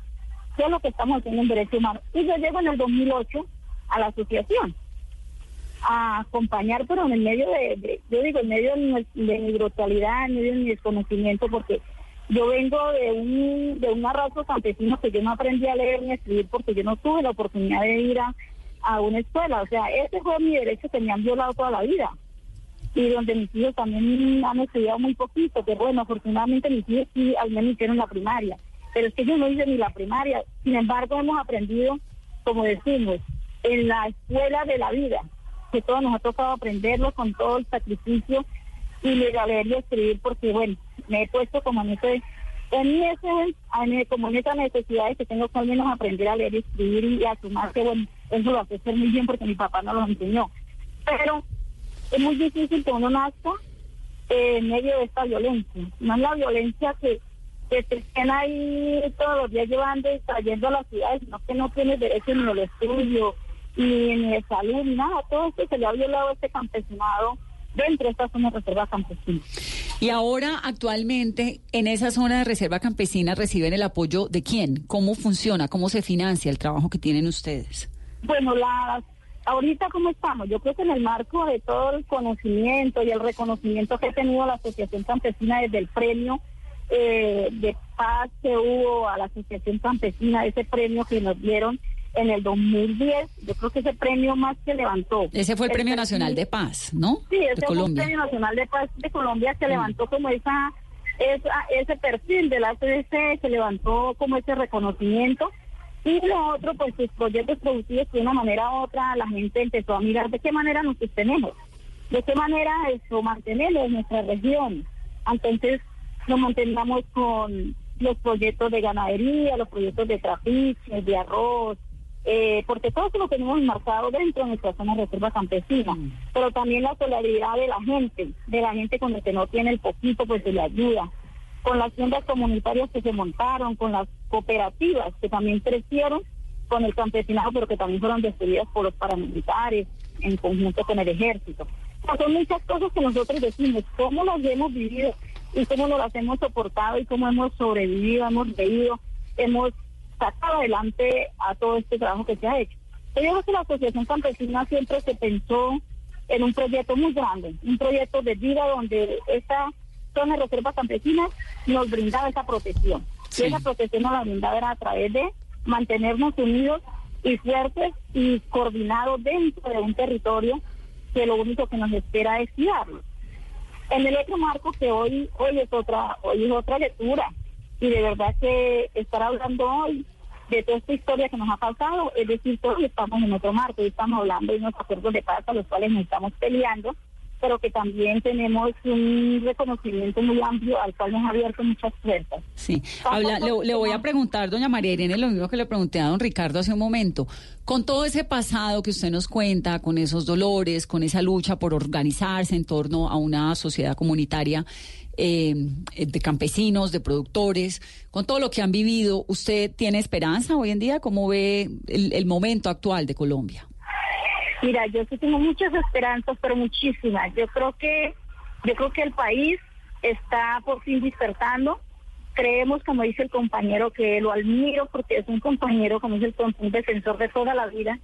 ¿qué es lo que estamos haciendo en derechos humanos? Y yo llego en el 2008 a la asociación a acompañar, pero en el medio de, de- yo digo, en medio de mi, de mi brutalidad, en medio de mi desconocimiento, porque yo vengo de un, de un arrastre campesino que yo no aprendí a leer ni a escribir porque yo no tuve la oportunidad de ir a, una escuela. O sea, ese fue mi derecho que me han violado toda la vida. Y donde mis hijos también han estudiado muy poquito, pero bueno, afortunadamente mis hijos sí al menos hicieron la primaria. Pero es que yo no hice ni la primaria. Sin embargo, hemos aprendido, como decimos, en la escuela de la vida, que todos nos ha tocado aprenderlo con todo el sacrificio y leer y escribir, porque bueno, me he puesto como en ese, en ese, como en esa necesidad de que tengo que al menos aprender a leer y escribir y a sumar que bueno, eso lo hace hacer muy bien porque mi papá no lo enseñó. Pero es muy difícil que uno nazca en medio de esta violencia. No es la violencia que, que te estén ahí todos los días llevando y trayendo a las ciudades, sino que no tienes derecho ni al estudio, ni, ni de salud, ni nada. Todo esto se le ha violado a este campesinado dentro de esta zona de reserva campesina. Y ahora, actualmente, en esa zona de reserva campesina reciben el apoyo de quién? ¿Cómo funciona? ¿Cómo se financia el trabajo que tienen ustedes? Bueno, las, ahorita cómo estamos, yo creo que en el marco de todo el conocimiento y el reconocimiento que ha tenido la Asociación Campesina desde el premio eh, de paz que hubo a la Asociación Campesina, ese premio que nos dieron en el 2010, yo creo que ese premio más que levantó. Ese fue el Premio Nacional de Paz, ¿no? Sí, de ese fue el. Premio Nacional de Paz de Colombia que levantó como esa, esa ese perfil de la CDC, se levantó como ese reconocimiento. Y lo otro, pues sus proyectos productivos, que de una manera u otra la gente empezó a mirar de qué manera nos sostenemos, de qué manera esto mantenemos nuestra región. Entonces nos mantenemos con los proyectos de ganadería, los proyectos de trapiches, de arroz, eh, porque todo eso lo tenemos marcado dentro de nuestra zona de reserva campesina, pero también la solidaridad de la gente, de la gente con el que no tiene el poquito, pues se le ayuda, con las tiendas comunitarias que se montaron, con las cooperativas que también crecieron con el campesinado, pero que también fueron destruidas por los paramilitares en conjunto con el ejército. O sea, son muchas cosas que nosotros decimos, cómo las hemos vivido y cómo nos las hemos soportado y cómo hemos sobrevivido, hemos reído, hemos sacado adelante a todo este trabajo que se ha hecho. Yo creo que la Asociación Campesina siempre se pensó en un proyecto muy grande, un proyecto de vida donde esta zona de reserva campesina nos brindaba esa protección. Y esa protección nos la brindaba era a través de mantenernos unidos y fuertes y coordinados dentro de un territorio que lo único que nos espera es cuidarlo. En el otro marco que hoy hoy es otra hoy es otra lectura y de verdad que estar hablando hoy de toda esta historia que nos ha pasado, es decir, todos estamos en otro marco y estamos hablando de unos acuerdos de paz a los cuales nos estamos peleando, pero que también tenemos un reconocimiento muy amplio al cual nos ha abierto muchas puertas. Sí, Habla- le, le voy a preguntar, doña María Irene, lo mismo que le pregunté a don Ricardo hace un momento. Con todo ese pasado que usted nos cuenta, con esos dolores, con esa lucha por organizarse en torno a una sociedad comunitaria eh, de campesinos, de productores, con todo lo que han vivido, ¿usted tiene esperanza hoy en día? ¿Cómo ve el, el momento actual de Colombia? Mira, yo sí tengo muchas esperanzas, pero muchísimas. Yo creo que, yo creo que el país está por fin despertando. Creemos, como dice el compañero, que lo admiro porque es un compañero, como dice el un defensor de toda la vida.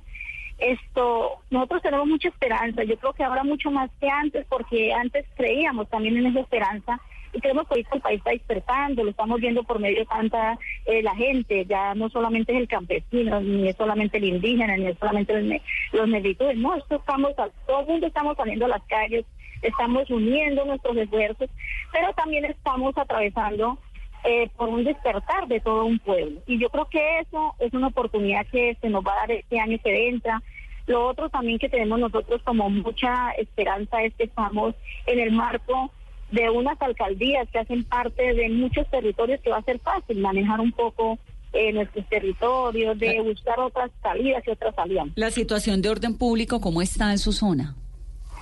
Esto, nosotros tenemos mucha esperanza. Yo creo que ahora mucho más que antes, porque antes creíamos también en esa esperanza y creemos que el país está despertando, lo estamos viendo por medio de tanta eh, la gente, ya no solamente es el campesino, ni es solamente el indígena, ni es solamente ne- los negritudes, no, esto estamos, todo el mundo estamos saliendo a las calles, estamos uniendo nuestros esfuerzos, pero también estamos atravesando eh, por un despertar de todo un pueblo. Y yo creo que eso es una oportunidad que se nos va a dar este año que entra. Lo otro también que tenemos nosotros como mucha esperanza es que estamos en el marco de unas alcaldías que hacen parte de muchos territorios que va a ser fácil manejar un poco eh, nuestros territorios, de buscar otras salidas y otras alianzas. La situación de orden público, ¿cómo está en su zona?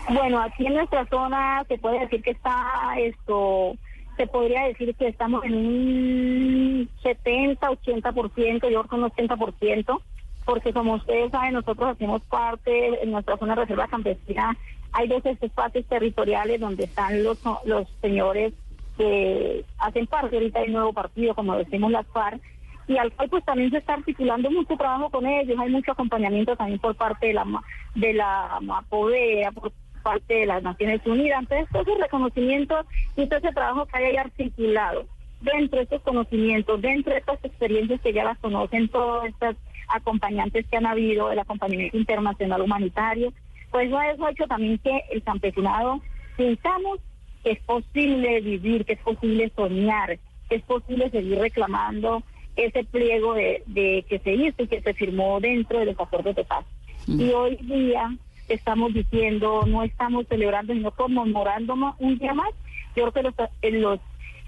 Bueno, aquí en nuestra zona se puede decir que está esto, se podría decir que estamos en un 70, 80%, yo creo que un 80%. porque como ustedes saben, nosotros hacemos parte, en nuestra zona de reserva campesina, hay dos espacios territoriales donde están los, los señores que hacen parte ahorita del nuevo partido, como decimos las FARC, y al cual pues también se está articulando mucho trabajo con ellos, hay mucho acompañamiento también por parte de la de la MAPODEA, por parte de las Naciones Unidas, entonces todos esos reconocimientos y todo ese trabajo que hay ahí articulado dentro de estos conocimientos, dentro de estas experiencias que ya las conocen todos estos acompañantes que han habido, el acompañamiento internacional humanitario, pues eso ha hecho también que el campesinado sintamos que es posible vivir, que es posible soñar, que es posible seguir reclamando ese pliego de, de que se hizo y que se firmó dentro de los acuerdos de paz. Y hoy día estamos diciendo, no estamos celebrando, sino conmemorando un día más. Yo creo que los, los,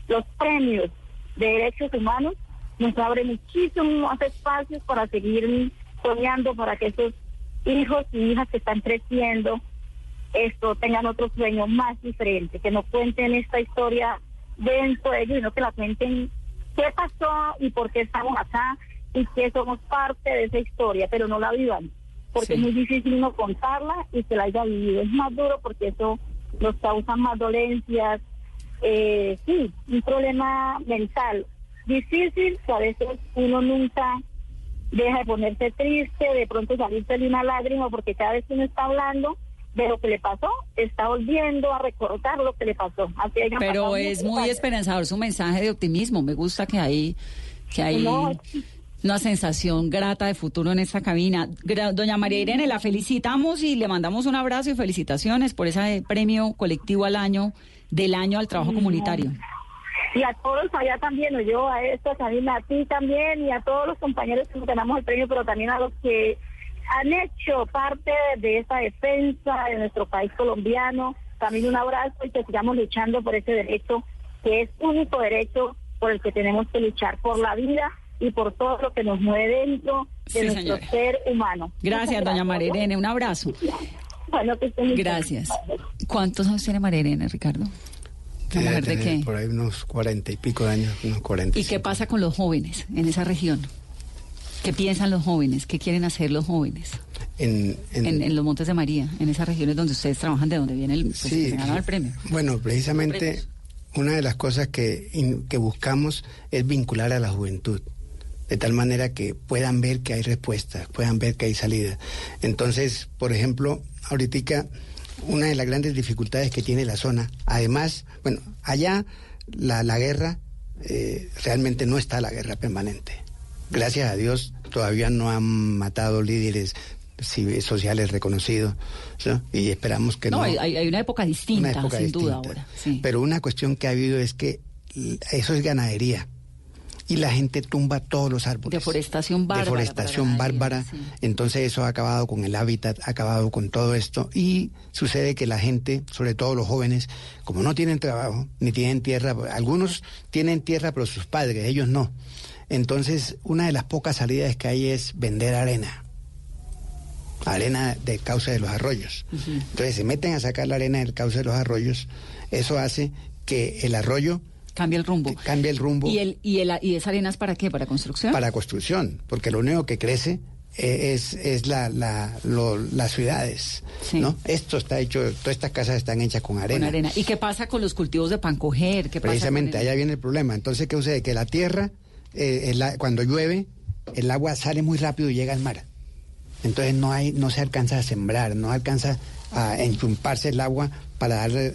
los premios de derechos humanos nos abre muchísimos espacios para seguir soñando, para que esos hijos y hijas que están creciendo esto tengan otro sueño más diferente, que no cuenten esta historia dentro de ellos, sino que la cuenten qué pasó y por qué estamos acá y que somos parte de esa historia, pero no la vivan, porque Sí. es muy difícil uno contarla y que la haya vivido. Es más duro porque eso nos causa más dolencias, eh, sí, un problema mental difícil que a veces uno nunca deja de ponerse triste, de pronto salirse de una lágrima, porque cada vez que uno está hablando de lo que le pasó, está volviendo a recordar lo que le pasó. Así Pero es muy esperanzador su mensaje de optimismo. Me gusta que hay, que hay No, una sensación grata de futuro en esta cabina. Doña María Irene, la felicitamos y le mandamos un abrazo y felicitaciones por ese premio colectivo al año del año al trabajo comunitario. Y a todos allá también, o yo a esto, también a ti también, y a todos los compañeros que nos ganamos el premio, pero también a los que han hecho parte de esa defensa de nuestro país colombiano. También un abrazo y que sigamos luchando por ese derecho, que es único derecho por el que tenemos que luchar, por la vida y por todo lo que nos mueve dentro de Sí, nuestro señora. ser humano. Gracias, doña María. Irene. Un abrazo. Bueno, que estén muy bien. Gracias. ¿Cuántos años tiene María Irene, Ricardo? ¿La Debe mujer de qué? Por ahí unos cuarenta y pico de años, unos cuarenta. ¿Y qué pasa con los jóvenes en esa región? ¿Qué piensan los jóvenes? ¿Qué quieren hacer los jóvenes? En, en- En, en los Montes de María, en esas regiones donde ustedes trabajan, de donde viene el, pues, Sí, el premio. Bueno, precisamente una de las cosas que, in- que buscamos es vincular a la juventud, de tal manera que puedan ver que hay respuestas, puedan ver que hay salida. Entonces, por ejemplo, ahorita una de las grandes dificultades que tiene la zona, además, bueno, allá la, la guerra, eh, realmente no está la guerra permanente. Gracias a Dios todavía no han matado líderes sociales reconocidos ¿sí? y esperamos que no. No, hay, hay- una época distinta, Una época sin duda ahora. sí. Pero una cuestión que ha habido es que eso es ganadería. Y la gente tumba todos los árboles. Deforestación bárbara. Deforestación bárbara. sí. Entonces eso ha acabado con el hábitat, ha acabado con todo esto. Y sucede que la gente, sobre todo los jóvenes, como no tienen trabajo, ni tienen tierra, algunos tienen tierra pero sus padres, ellos no. Entonces una de las pocas salidas que hay es vender arena. Arena de cauce de los arroyos. Entonces se meten a sacar la arena del cauce de los arroyos. Eso hace que el arroyo Cambia el rumbo. cambie el rumbo ¿Y, el, y, el, ¿Y esa arena es para qué? ¿Para construcción? para construcción, porque lo único que crece eh, es, es la, la- lo- las ciudades. ¿no? Esto está hecho, todas estas casas están hechas con Con arena. arena. ¿Y qué pasa con los cultivos de pancoger? ¿Qué Precisamente, allá viene el problema. Entonces, ¿qué sucede? Que la tierra, eh, cuando llueve, el agua sale muy rápido y llega al mar. Entonces no hay, no se alcanza a sembrar, no alcanza a enchumparse el agua para darle,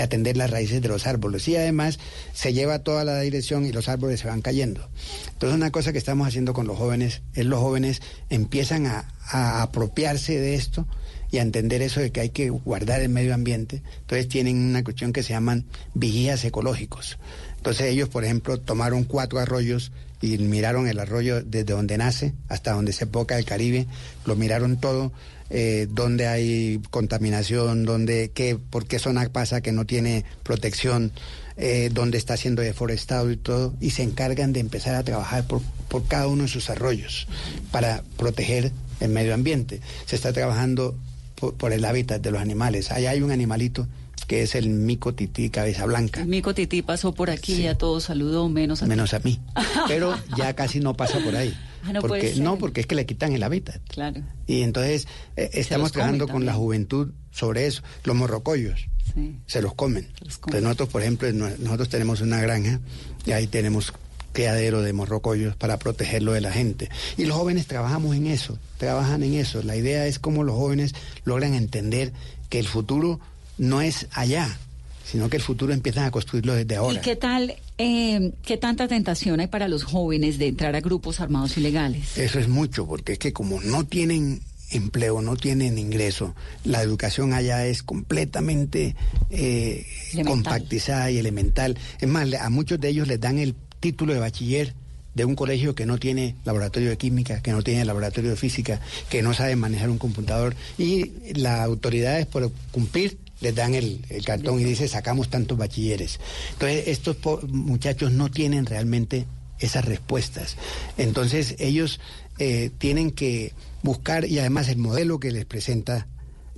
atender las raíces de los árboles. Y además se lleva toda la dirección y los árboles se van cayendo. Entonces una cosa que estamos haciendo con los jóvenes es los jóvenes empiezan a, a apropiarse de esto y a entender eso de que hay que guardar el medio ambiente. Entonces tienen una cuestión que se llaman vigías ecológicos. Entonces ellos, por ejemplo, tomaron cuatro arroyos y miraron el arroyo desde donde nace hasta donde se poca el Caribe, lo miraron todo, eh, donde hay contaminación, donde, qué, por qué zona pasa que no tiene protección, eh, donde está siendo deforestado y todo, y se encargan de empezar a trabajar por, por cada uno de sus arroyos para proteger el medio ambiente. Se está trabajando por, por el hábitat de los animales. Allá hay un animalito que es el mico tití cabeza blanca. El mico tití pasó por aquí y a todos saludó, menos a menos a mí. Pero ya casi no pasa por ahí. Ah, no puede porque ser. no, porque es que le quitan el hábitat. Claro. Y entonces eh, estamos trabajando con la juventud sobre eso. Los morrocollos Sí. se los comen. Entonces nosotros, por ejemplo, no- nosotros tenemos una granja y ahí tenemos criadero de morrocollos para protegerlo de la gente. Y los jóvenes trabajamos en eso, trabajan en eso. La idea es cómo los jóvenes logran entender que el futuro no es allá, sino que el futuro empiezan a construirlo desde ahora. ¿Y qué tal, eh, qué tanta tentación hay para los jóvenes de entrar a grupos armados ilegales? Eso es mucho, porque es que como no tienen empleo, no tienen ingreso, la educación allá es completamente eh, compactizada y elemental. Es más, a muchos de ellos les dan el título de bachiller de un colegio que no tiene laboratorio de química, que no tiene laboratorio de física, que no sabe manejar un computador y las autoridades por cumplir les dan el, cartón y dice sacamos tantos bachilleres. Entonces estos muchachos no tienen realmente esas respuestas. Entonces ellos eh, tienen que buscar y además el modelo que les presenta,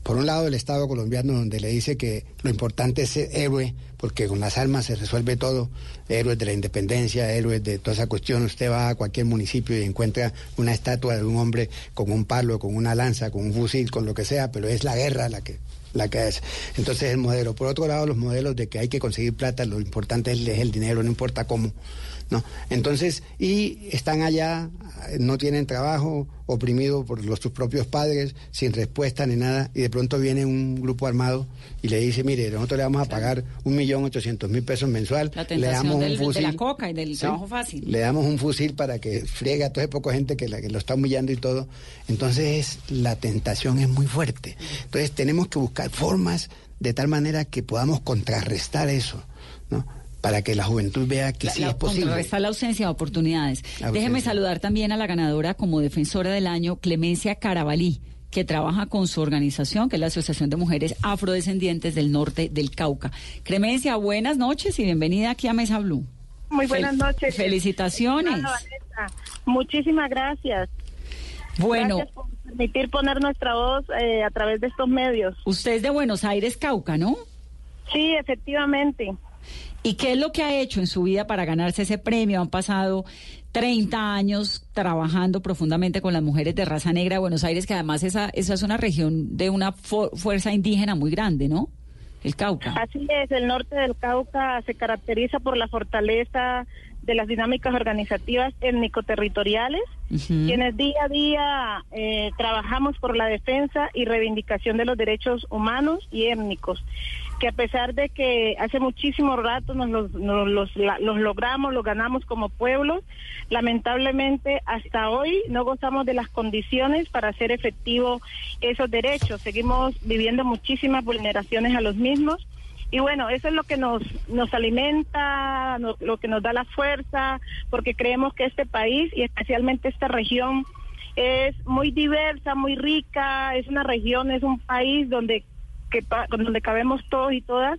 por un lado el Estado colombiano donde le dice que lo importante es ser héroe, porque con las armas se resuelve todo, héroes de la independencia, héroes de toda esa cuestión, usted va a cualquier municipio y encuentra una estatua de un hombre con un palo, con una lanza, con un fusil, con lo que sea, pero es la guerra la que la que es. Entonces el modelo. Por otro lado, los modelos de que hay que conseguir plata, lo importante es el dinero, no importa cómo. ¿No? Entonces, y están allá, no tienen trabajo, oprimidos por los, sus propios padres, sin respuesta ni nada, y de pronto viene un grupo armado y le dice, mire, nosotros le vamos a pagar un millón ochocientos mil pesos mensual, le damos del- un de fusil. la coca y del Sí. trabajo fácil. Le damos un fusil para que friegue a toda esa poca gente que, la, que lo está humillando y todo. Entonces la tentación es muy fuerte. Entonces tenemos que buscar formas de tal manera que podamos contrarrestar eso, ¿no? Para que la juventud vea que La- sí la- es posible. contrarrestar la ausencia de oportunidades. Déjeme saludar también a la ganadora como defensora del año, Clemencia Carabalí, que trabaja con su organización, que es la Asociación de Mujeres Afrodescendientes del Norte del Cauca. Clemencia, buenas noches y bienvenida aquí a Mesa Blue. Muy buenas Fel- noches. Felicitaciones. Muchísimas gracias. Bueno. Gracias por permitir poner nuestra voz eh, a través de estos medios. Usted es de Buenos Aires, Cauca, ¿no? Sí, efectivamente. ¿Y qué es lo que ha hecho en su vida para ganarse ese premio? Han pasado 30 años trabajando profundamente con las mujeres de raza negra de Buenos Aires, que además esa, esa es una región de una fu- fuerza indígena muy grande, ¿no? El Cauca. Así es, el norte del Cauca se caracteriza por la fortaleza de las dinámicas organizativas étnico-territoriales, quienes día a día eh, trabajamos por la defensa y reivindicación de los derechos humanos y étnicos, que a pesar de que hace muchísimo rato nos los, nos los, los logramos, los ganamos como pueblo, lamentablemente hasta hoy no gozamos de las condiciones para hacer efectivo esos derechos. Seguimos viviendo muchísimas vulneraciones a los mismos. Y bueno, eso es lo que nos, nos alimenta, lo que nos da la fuerza, porque creemos que este país y especialmente esta región es muy diversa, muy rica, es una región, es un país donde que donde cabemos todos y todas,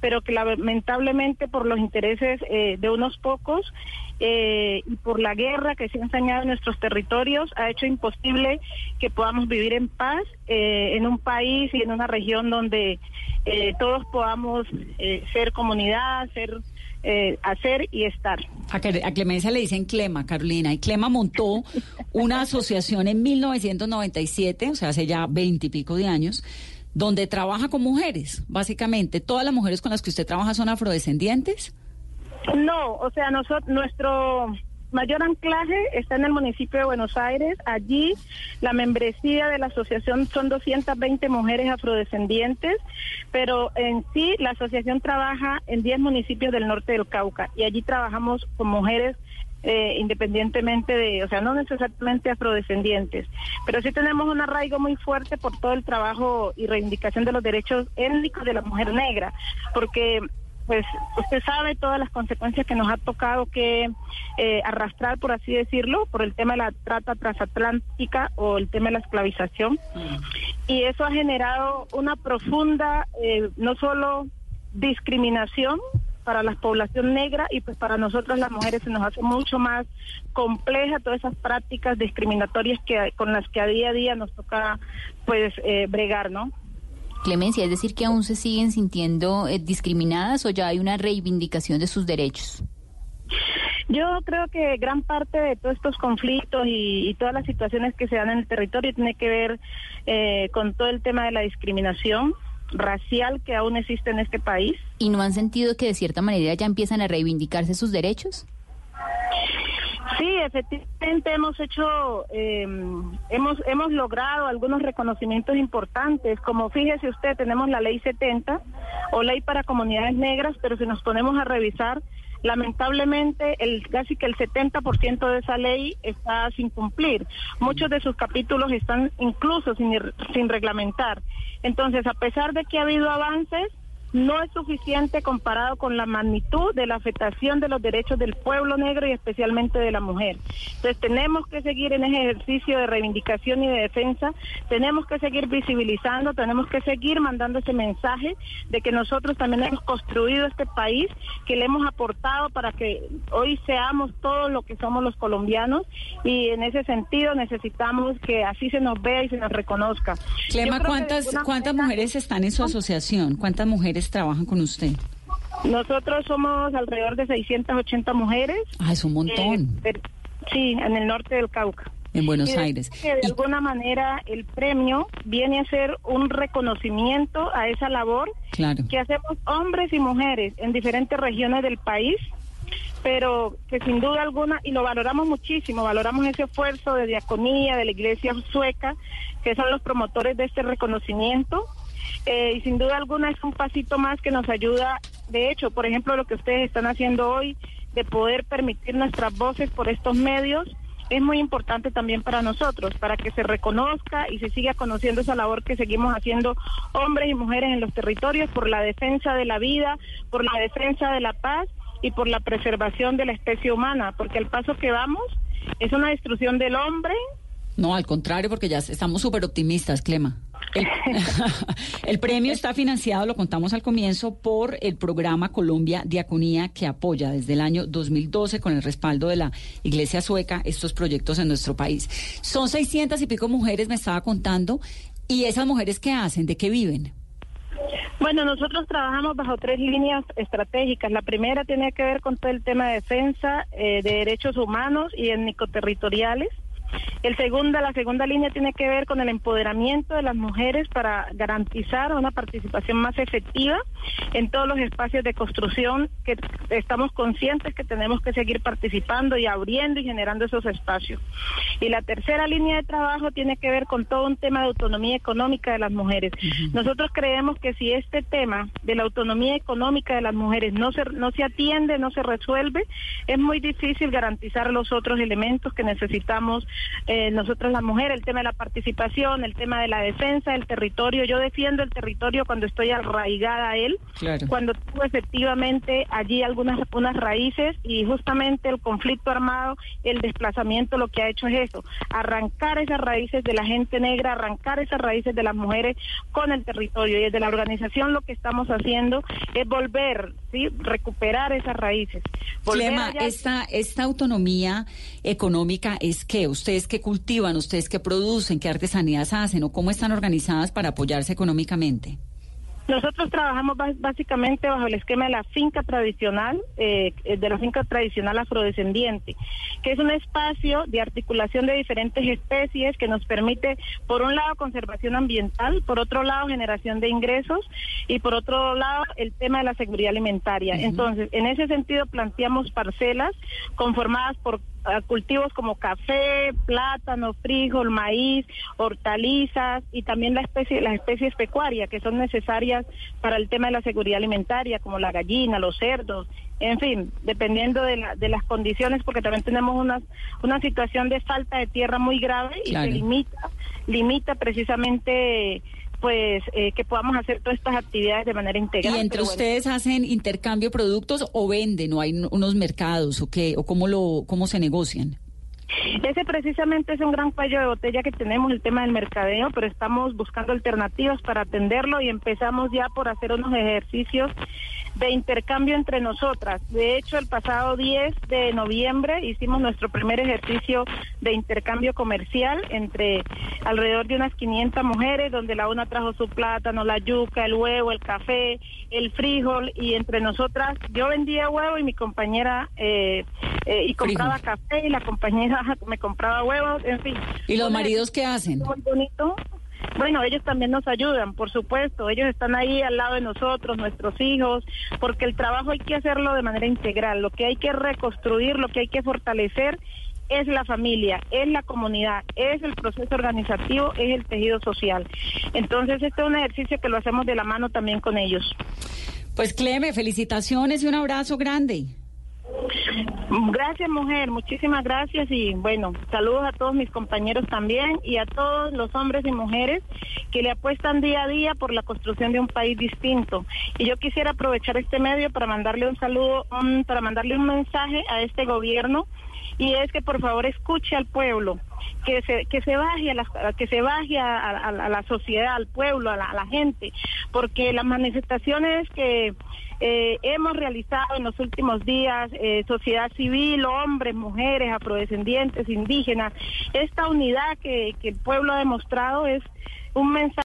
pero que lamentablemente por los intereses eh, de unos pocos eh, y por la guerra que se ha ensañado en nuestros territorios ha hecho imposible que podamos vivir en paz eh, en un país y en una región donde eh, todos podamos eh, ser comunidad, ser eh, hacer y estar. A, a Clemencia le dicen Clema, Carolina, y Clema montó una asociación en 1997, o sea, hace ya veintipico de años, donde trabaja con mujeres, básicamente. ¿Todas las mujeres con las que usted trabaja son afrodescendientes? No, o sea, nosotros, nuestro mayor anclaje está en el municipio de Buenos Aires. Allí la membresía de la asociación son 220 mujeres afrodescendientes, pero en sí la asociación trabaja en 10 municipios del norte del Cauca y allí trabajamos con mujeres eh, independientemente de, o sea, no necesariamente afrodescendientes, pero sí tenemos un arraigo muy fuerte por todo el trabajo y reivindicación de los derechos étnicos de la mujer negra, porque pues usted sabe todas las consecuencias que nos ha tocado que eh, arrastrar, por así decirlo, por el tema de la trata transatlántica o el tema de la esclavización. Y eso ha generado una profunda, eh, no solo discriminación para la población negra y pues para nosotros las mujeres se nos hace mucho más compleja todas esas prácticas discriminatorias que con las que a día a día nos toca pues eh, bregar, ¿no? Clemencia, es decir, que aún se siguen sintiendo eh, discriminadas o ya hay una reivindicación de sus derechos. Yo creo que gran parte de todos estos conflictos y, y todas las situaciones que se dan en el territorio tiene que ver eh, con todo el tema de la discriminación racial que aún existe en este país. ¿Y no han sentido que de cierta manera ya empiezan a reivindicarse sus derechos? Sí, efectivamente hemos hecho, eh, hemos hemos logrado algunos reconocimientos importantes, como fíjese usted, tenemos la ley 70 o ley para comunidades negras, pero si nos ponemos a revisar, lamentablemente el casi que el 70% de esa ley está sin cumplir. Muchos de sus capítulos están incluso sin, sin reglamentar. Entonces, a pesar de que ha habido avances, no es suficiente comparado con la magnitud de la afectación de los derechos del pueblo negro y especialmente de la mujer. Entonces tenemos que seguir en ese ejercicio de reivindicación y de defensa, tenemos que seguir visibilizando, tenemos que seguir mandando ese mensaje de que nosotros también hemos construido este país, que le hemos aportado para que hoy seamos todos lo que somos los colombianos y en ese sentido necesitamos que así se nos vea y se nos reconozca. Clema, creo que de ¿cuántas, alguna ¿cuántas mujeres están en su asociación? ¿Cuántas mujeres trabajan con usted? Nosotros somos alrededor de 680 mujeres. Ah, es un montón. Eh, sí, en el norte del Cauca. En Buenos Aires. que de alguna manera el premio viene a ser un reconocimiento a esa labor Claro. que hacemos hombres y mujeres en diferentes regiones del país, pero que sin duda alguna, y lo valoramos muchísimo, valoramos ese esfuerzo de diaconía, de la iglesia sueca, que son los promotores de este reconocimiento, eh, y sin duda alguna es un pasito más que nos ayuda, de hecho, por ejemplo, lo que ustedes están haciendo hoy, de poder permitir nuestras voces por estos medios, es muy importante también para nosotros, para que se reconozca y se siga conociendo esa labor que seguimos haciendo hombres y mujeres en los territorios por la defensa de la vida, por la defensa de la paz y por la preservación de la especie humana, porque al paso que vamos es una destrucción del hombre. No, al contrario, porque ya estamos súper optimistas, Clema. El, premio está financiado, lo contamos al comienzo, por el programa Colombia Diaconía que apoya desde el año 2012 con el respaldo de la Iglesia Sueca estos proyectos en nuestro país. Son 600 y pico mujeres, me estaba contando, y esas mujeres qué hacen, de qué viven. Bueno, nosotros trabajamos bajo tres líneas estratégicas. La primera tiene que ver con todo el tema de defensa eh, de derechos humanos y étnico-territoriales. El segunda, la segunda línea tiene que ver con el empoderamiento de las mujeres para garantizar una participación más efectiva en todos los espacios de construcción que estamos conscientes que tenemos que seguir participando y abriendo y generando esos espacios. Y la tercera línea de trabajo tiene que ver con todo un tema de autonomía económica de las mujeres. Nosotros creemos que si este tema de la autonomía económica de las mujeres no se, no se atiende, no se resuelve, es muy difícil garantizar los otros elementos que necesitamos eh, nosotros las mujeres, el tema de la participación, el tema de la defensa del territorio. Yo defiendo el territorio cuando estoy arraigada a él, Claro. cuando tuve efectivamente allí algunas unas raíces y justamente el conflicto armado, el desplazamiento lo que ha hecho es eso, arrancar esas raíces de la gente negra, arrancar esas raíces de las mujeres con el territorio y desde la organización lo que estamos haciendo es volver, ¿sí? recuperar esas raíces. Volver Clema, allá- esta, esta autonomía económica es que ustedes que cultivan, ustedes que producen, qué artesanías hacen o cómo están organizadas para apoyarse económicamente. Nosotros trabajamos básicamente bajo el esquema de la finca tradicional, eh, eh, de la finca tradicional afrodescendiente, que es un espacio de articulación de diferentes especies que nos permite, por un lado, conservación ambiental, por otro lado, generación de ingresos y por otro lado, el tema de la seguridad alimentaria. Entonces, en ese sentido, planteamos parcelas conformadas por cultivos como café, plátano, frijol, maíz, hortalizas y también la especie, las especies pecuarias que son necesarias para el tema de la seguridad alimentaria, como la gallina, los cerdos, en fin, dependiendo de, la- de las condiciones, porque también tenemos una, una situación de falta de tierra muy grave y se limita, limita precisamente pues eh, que podamos hacer todas estas actividades de manera integral. ¿Y entre bueno. ustedes hacen intercambio de productos o venden o hay unos mercados o qué o cómo lo cómo se negocian? Ese precisamente es un gran cuello de botella que tenemos, el tema del mercadeo, pero estamos buscando alternativas para atenderlo y empezamos ya por hacer unos ejercicios de intercambio entre nosotras. De hecho, el pasado 10 de noviembre hicimos nuestro primer ejercicio de intercambio comercial entre alrededor de unas 500 mujeres, donde la una trajo su plátano, la yuca, el huevo, el café, el frijol, y entre nosotras yo vendía huevo y mi compañera eh, eh, y compraba café y la compañera me compraba huevos, en fin. ¿Y los maridos qué hacen? muy bonito. Bueno, ellos también nos ayudan, por supuesto. Ellos están ahí al lado de nosotros, nuestros hijos, porque el trabajo hay que hacerlo de manera integral. Lo que hay que reconstruir, lo que hay que fortalecer es la familia, es la comunidad, es el proceso organizativo, es el tejido social. Entonces, este es un ejercicio que lo hacemos de la mano también con ellos. Pues Cleme, felicitaciones y un abrazo grande. Gracias, mujer, muchísimas gracias y bueno, saludos a todos mis compañeros también y a todos los hombres y mujeres que le apuestan día a día por la construcción de un país distinto. Y yo quisiera aprovechar este medio para mandarle un saludo, para mandarle un mensaje a este gobierno y es que por favor escuche al pueblo, que se que se baje a la, que se baje a la sociedad, al pueblo, a la, a la gente, porque las manifestaciones que eh, hemos realizado en los últimos días, eh, sociedad civil, hombres, mujeres, afrodescendientes, indígenas, esta unidad que, que el pueblo ha demostrado es un mensaje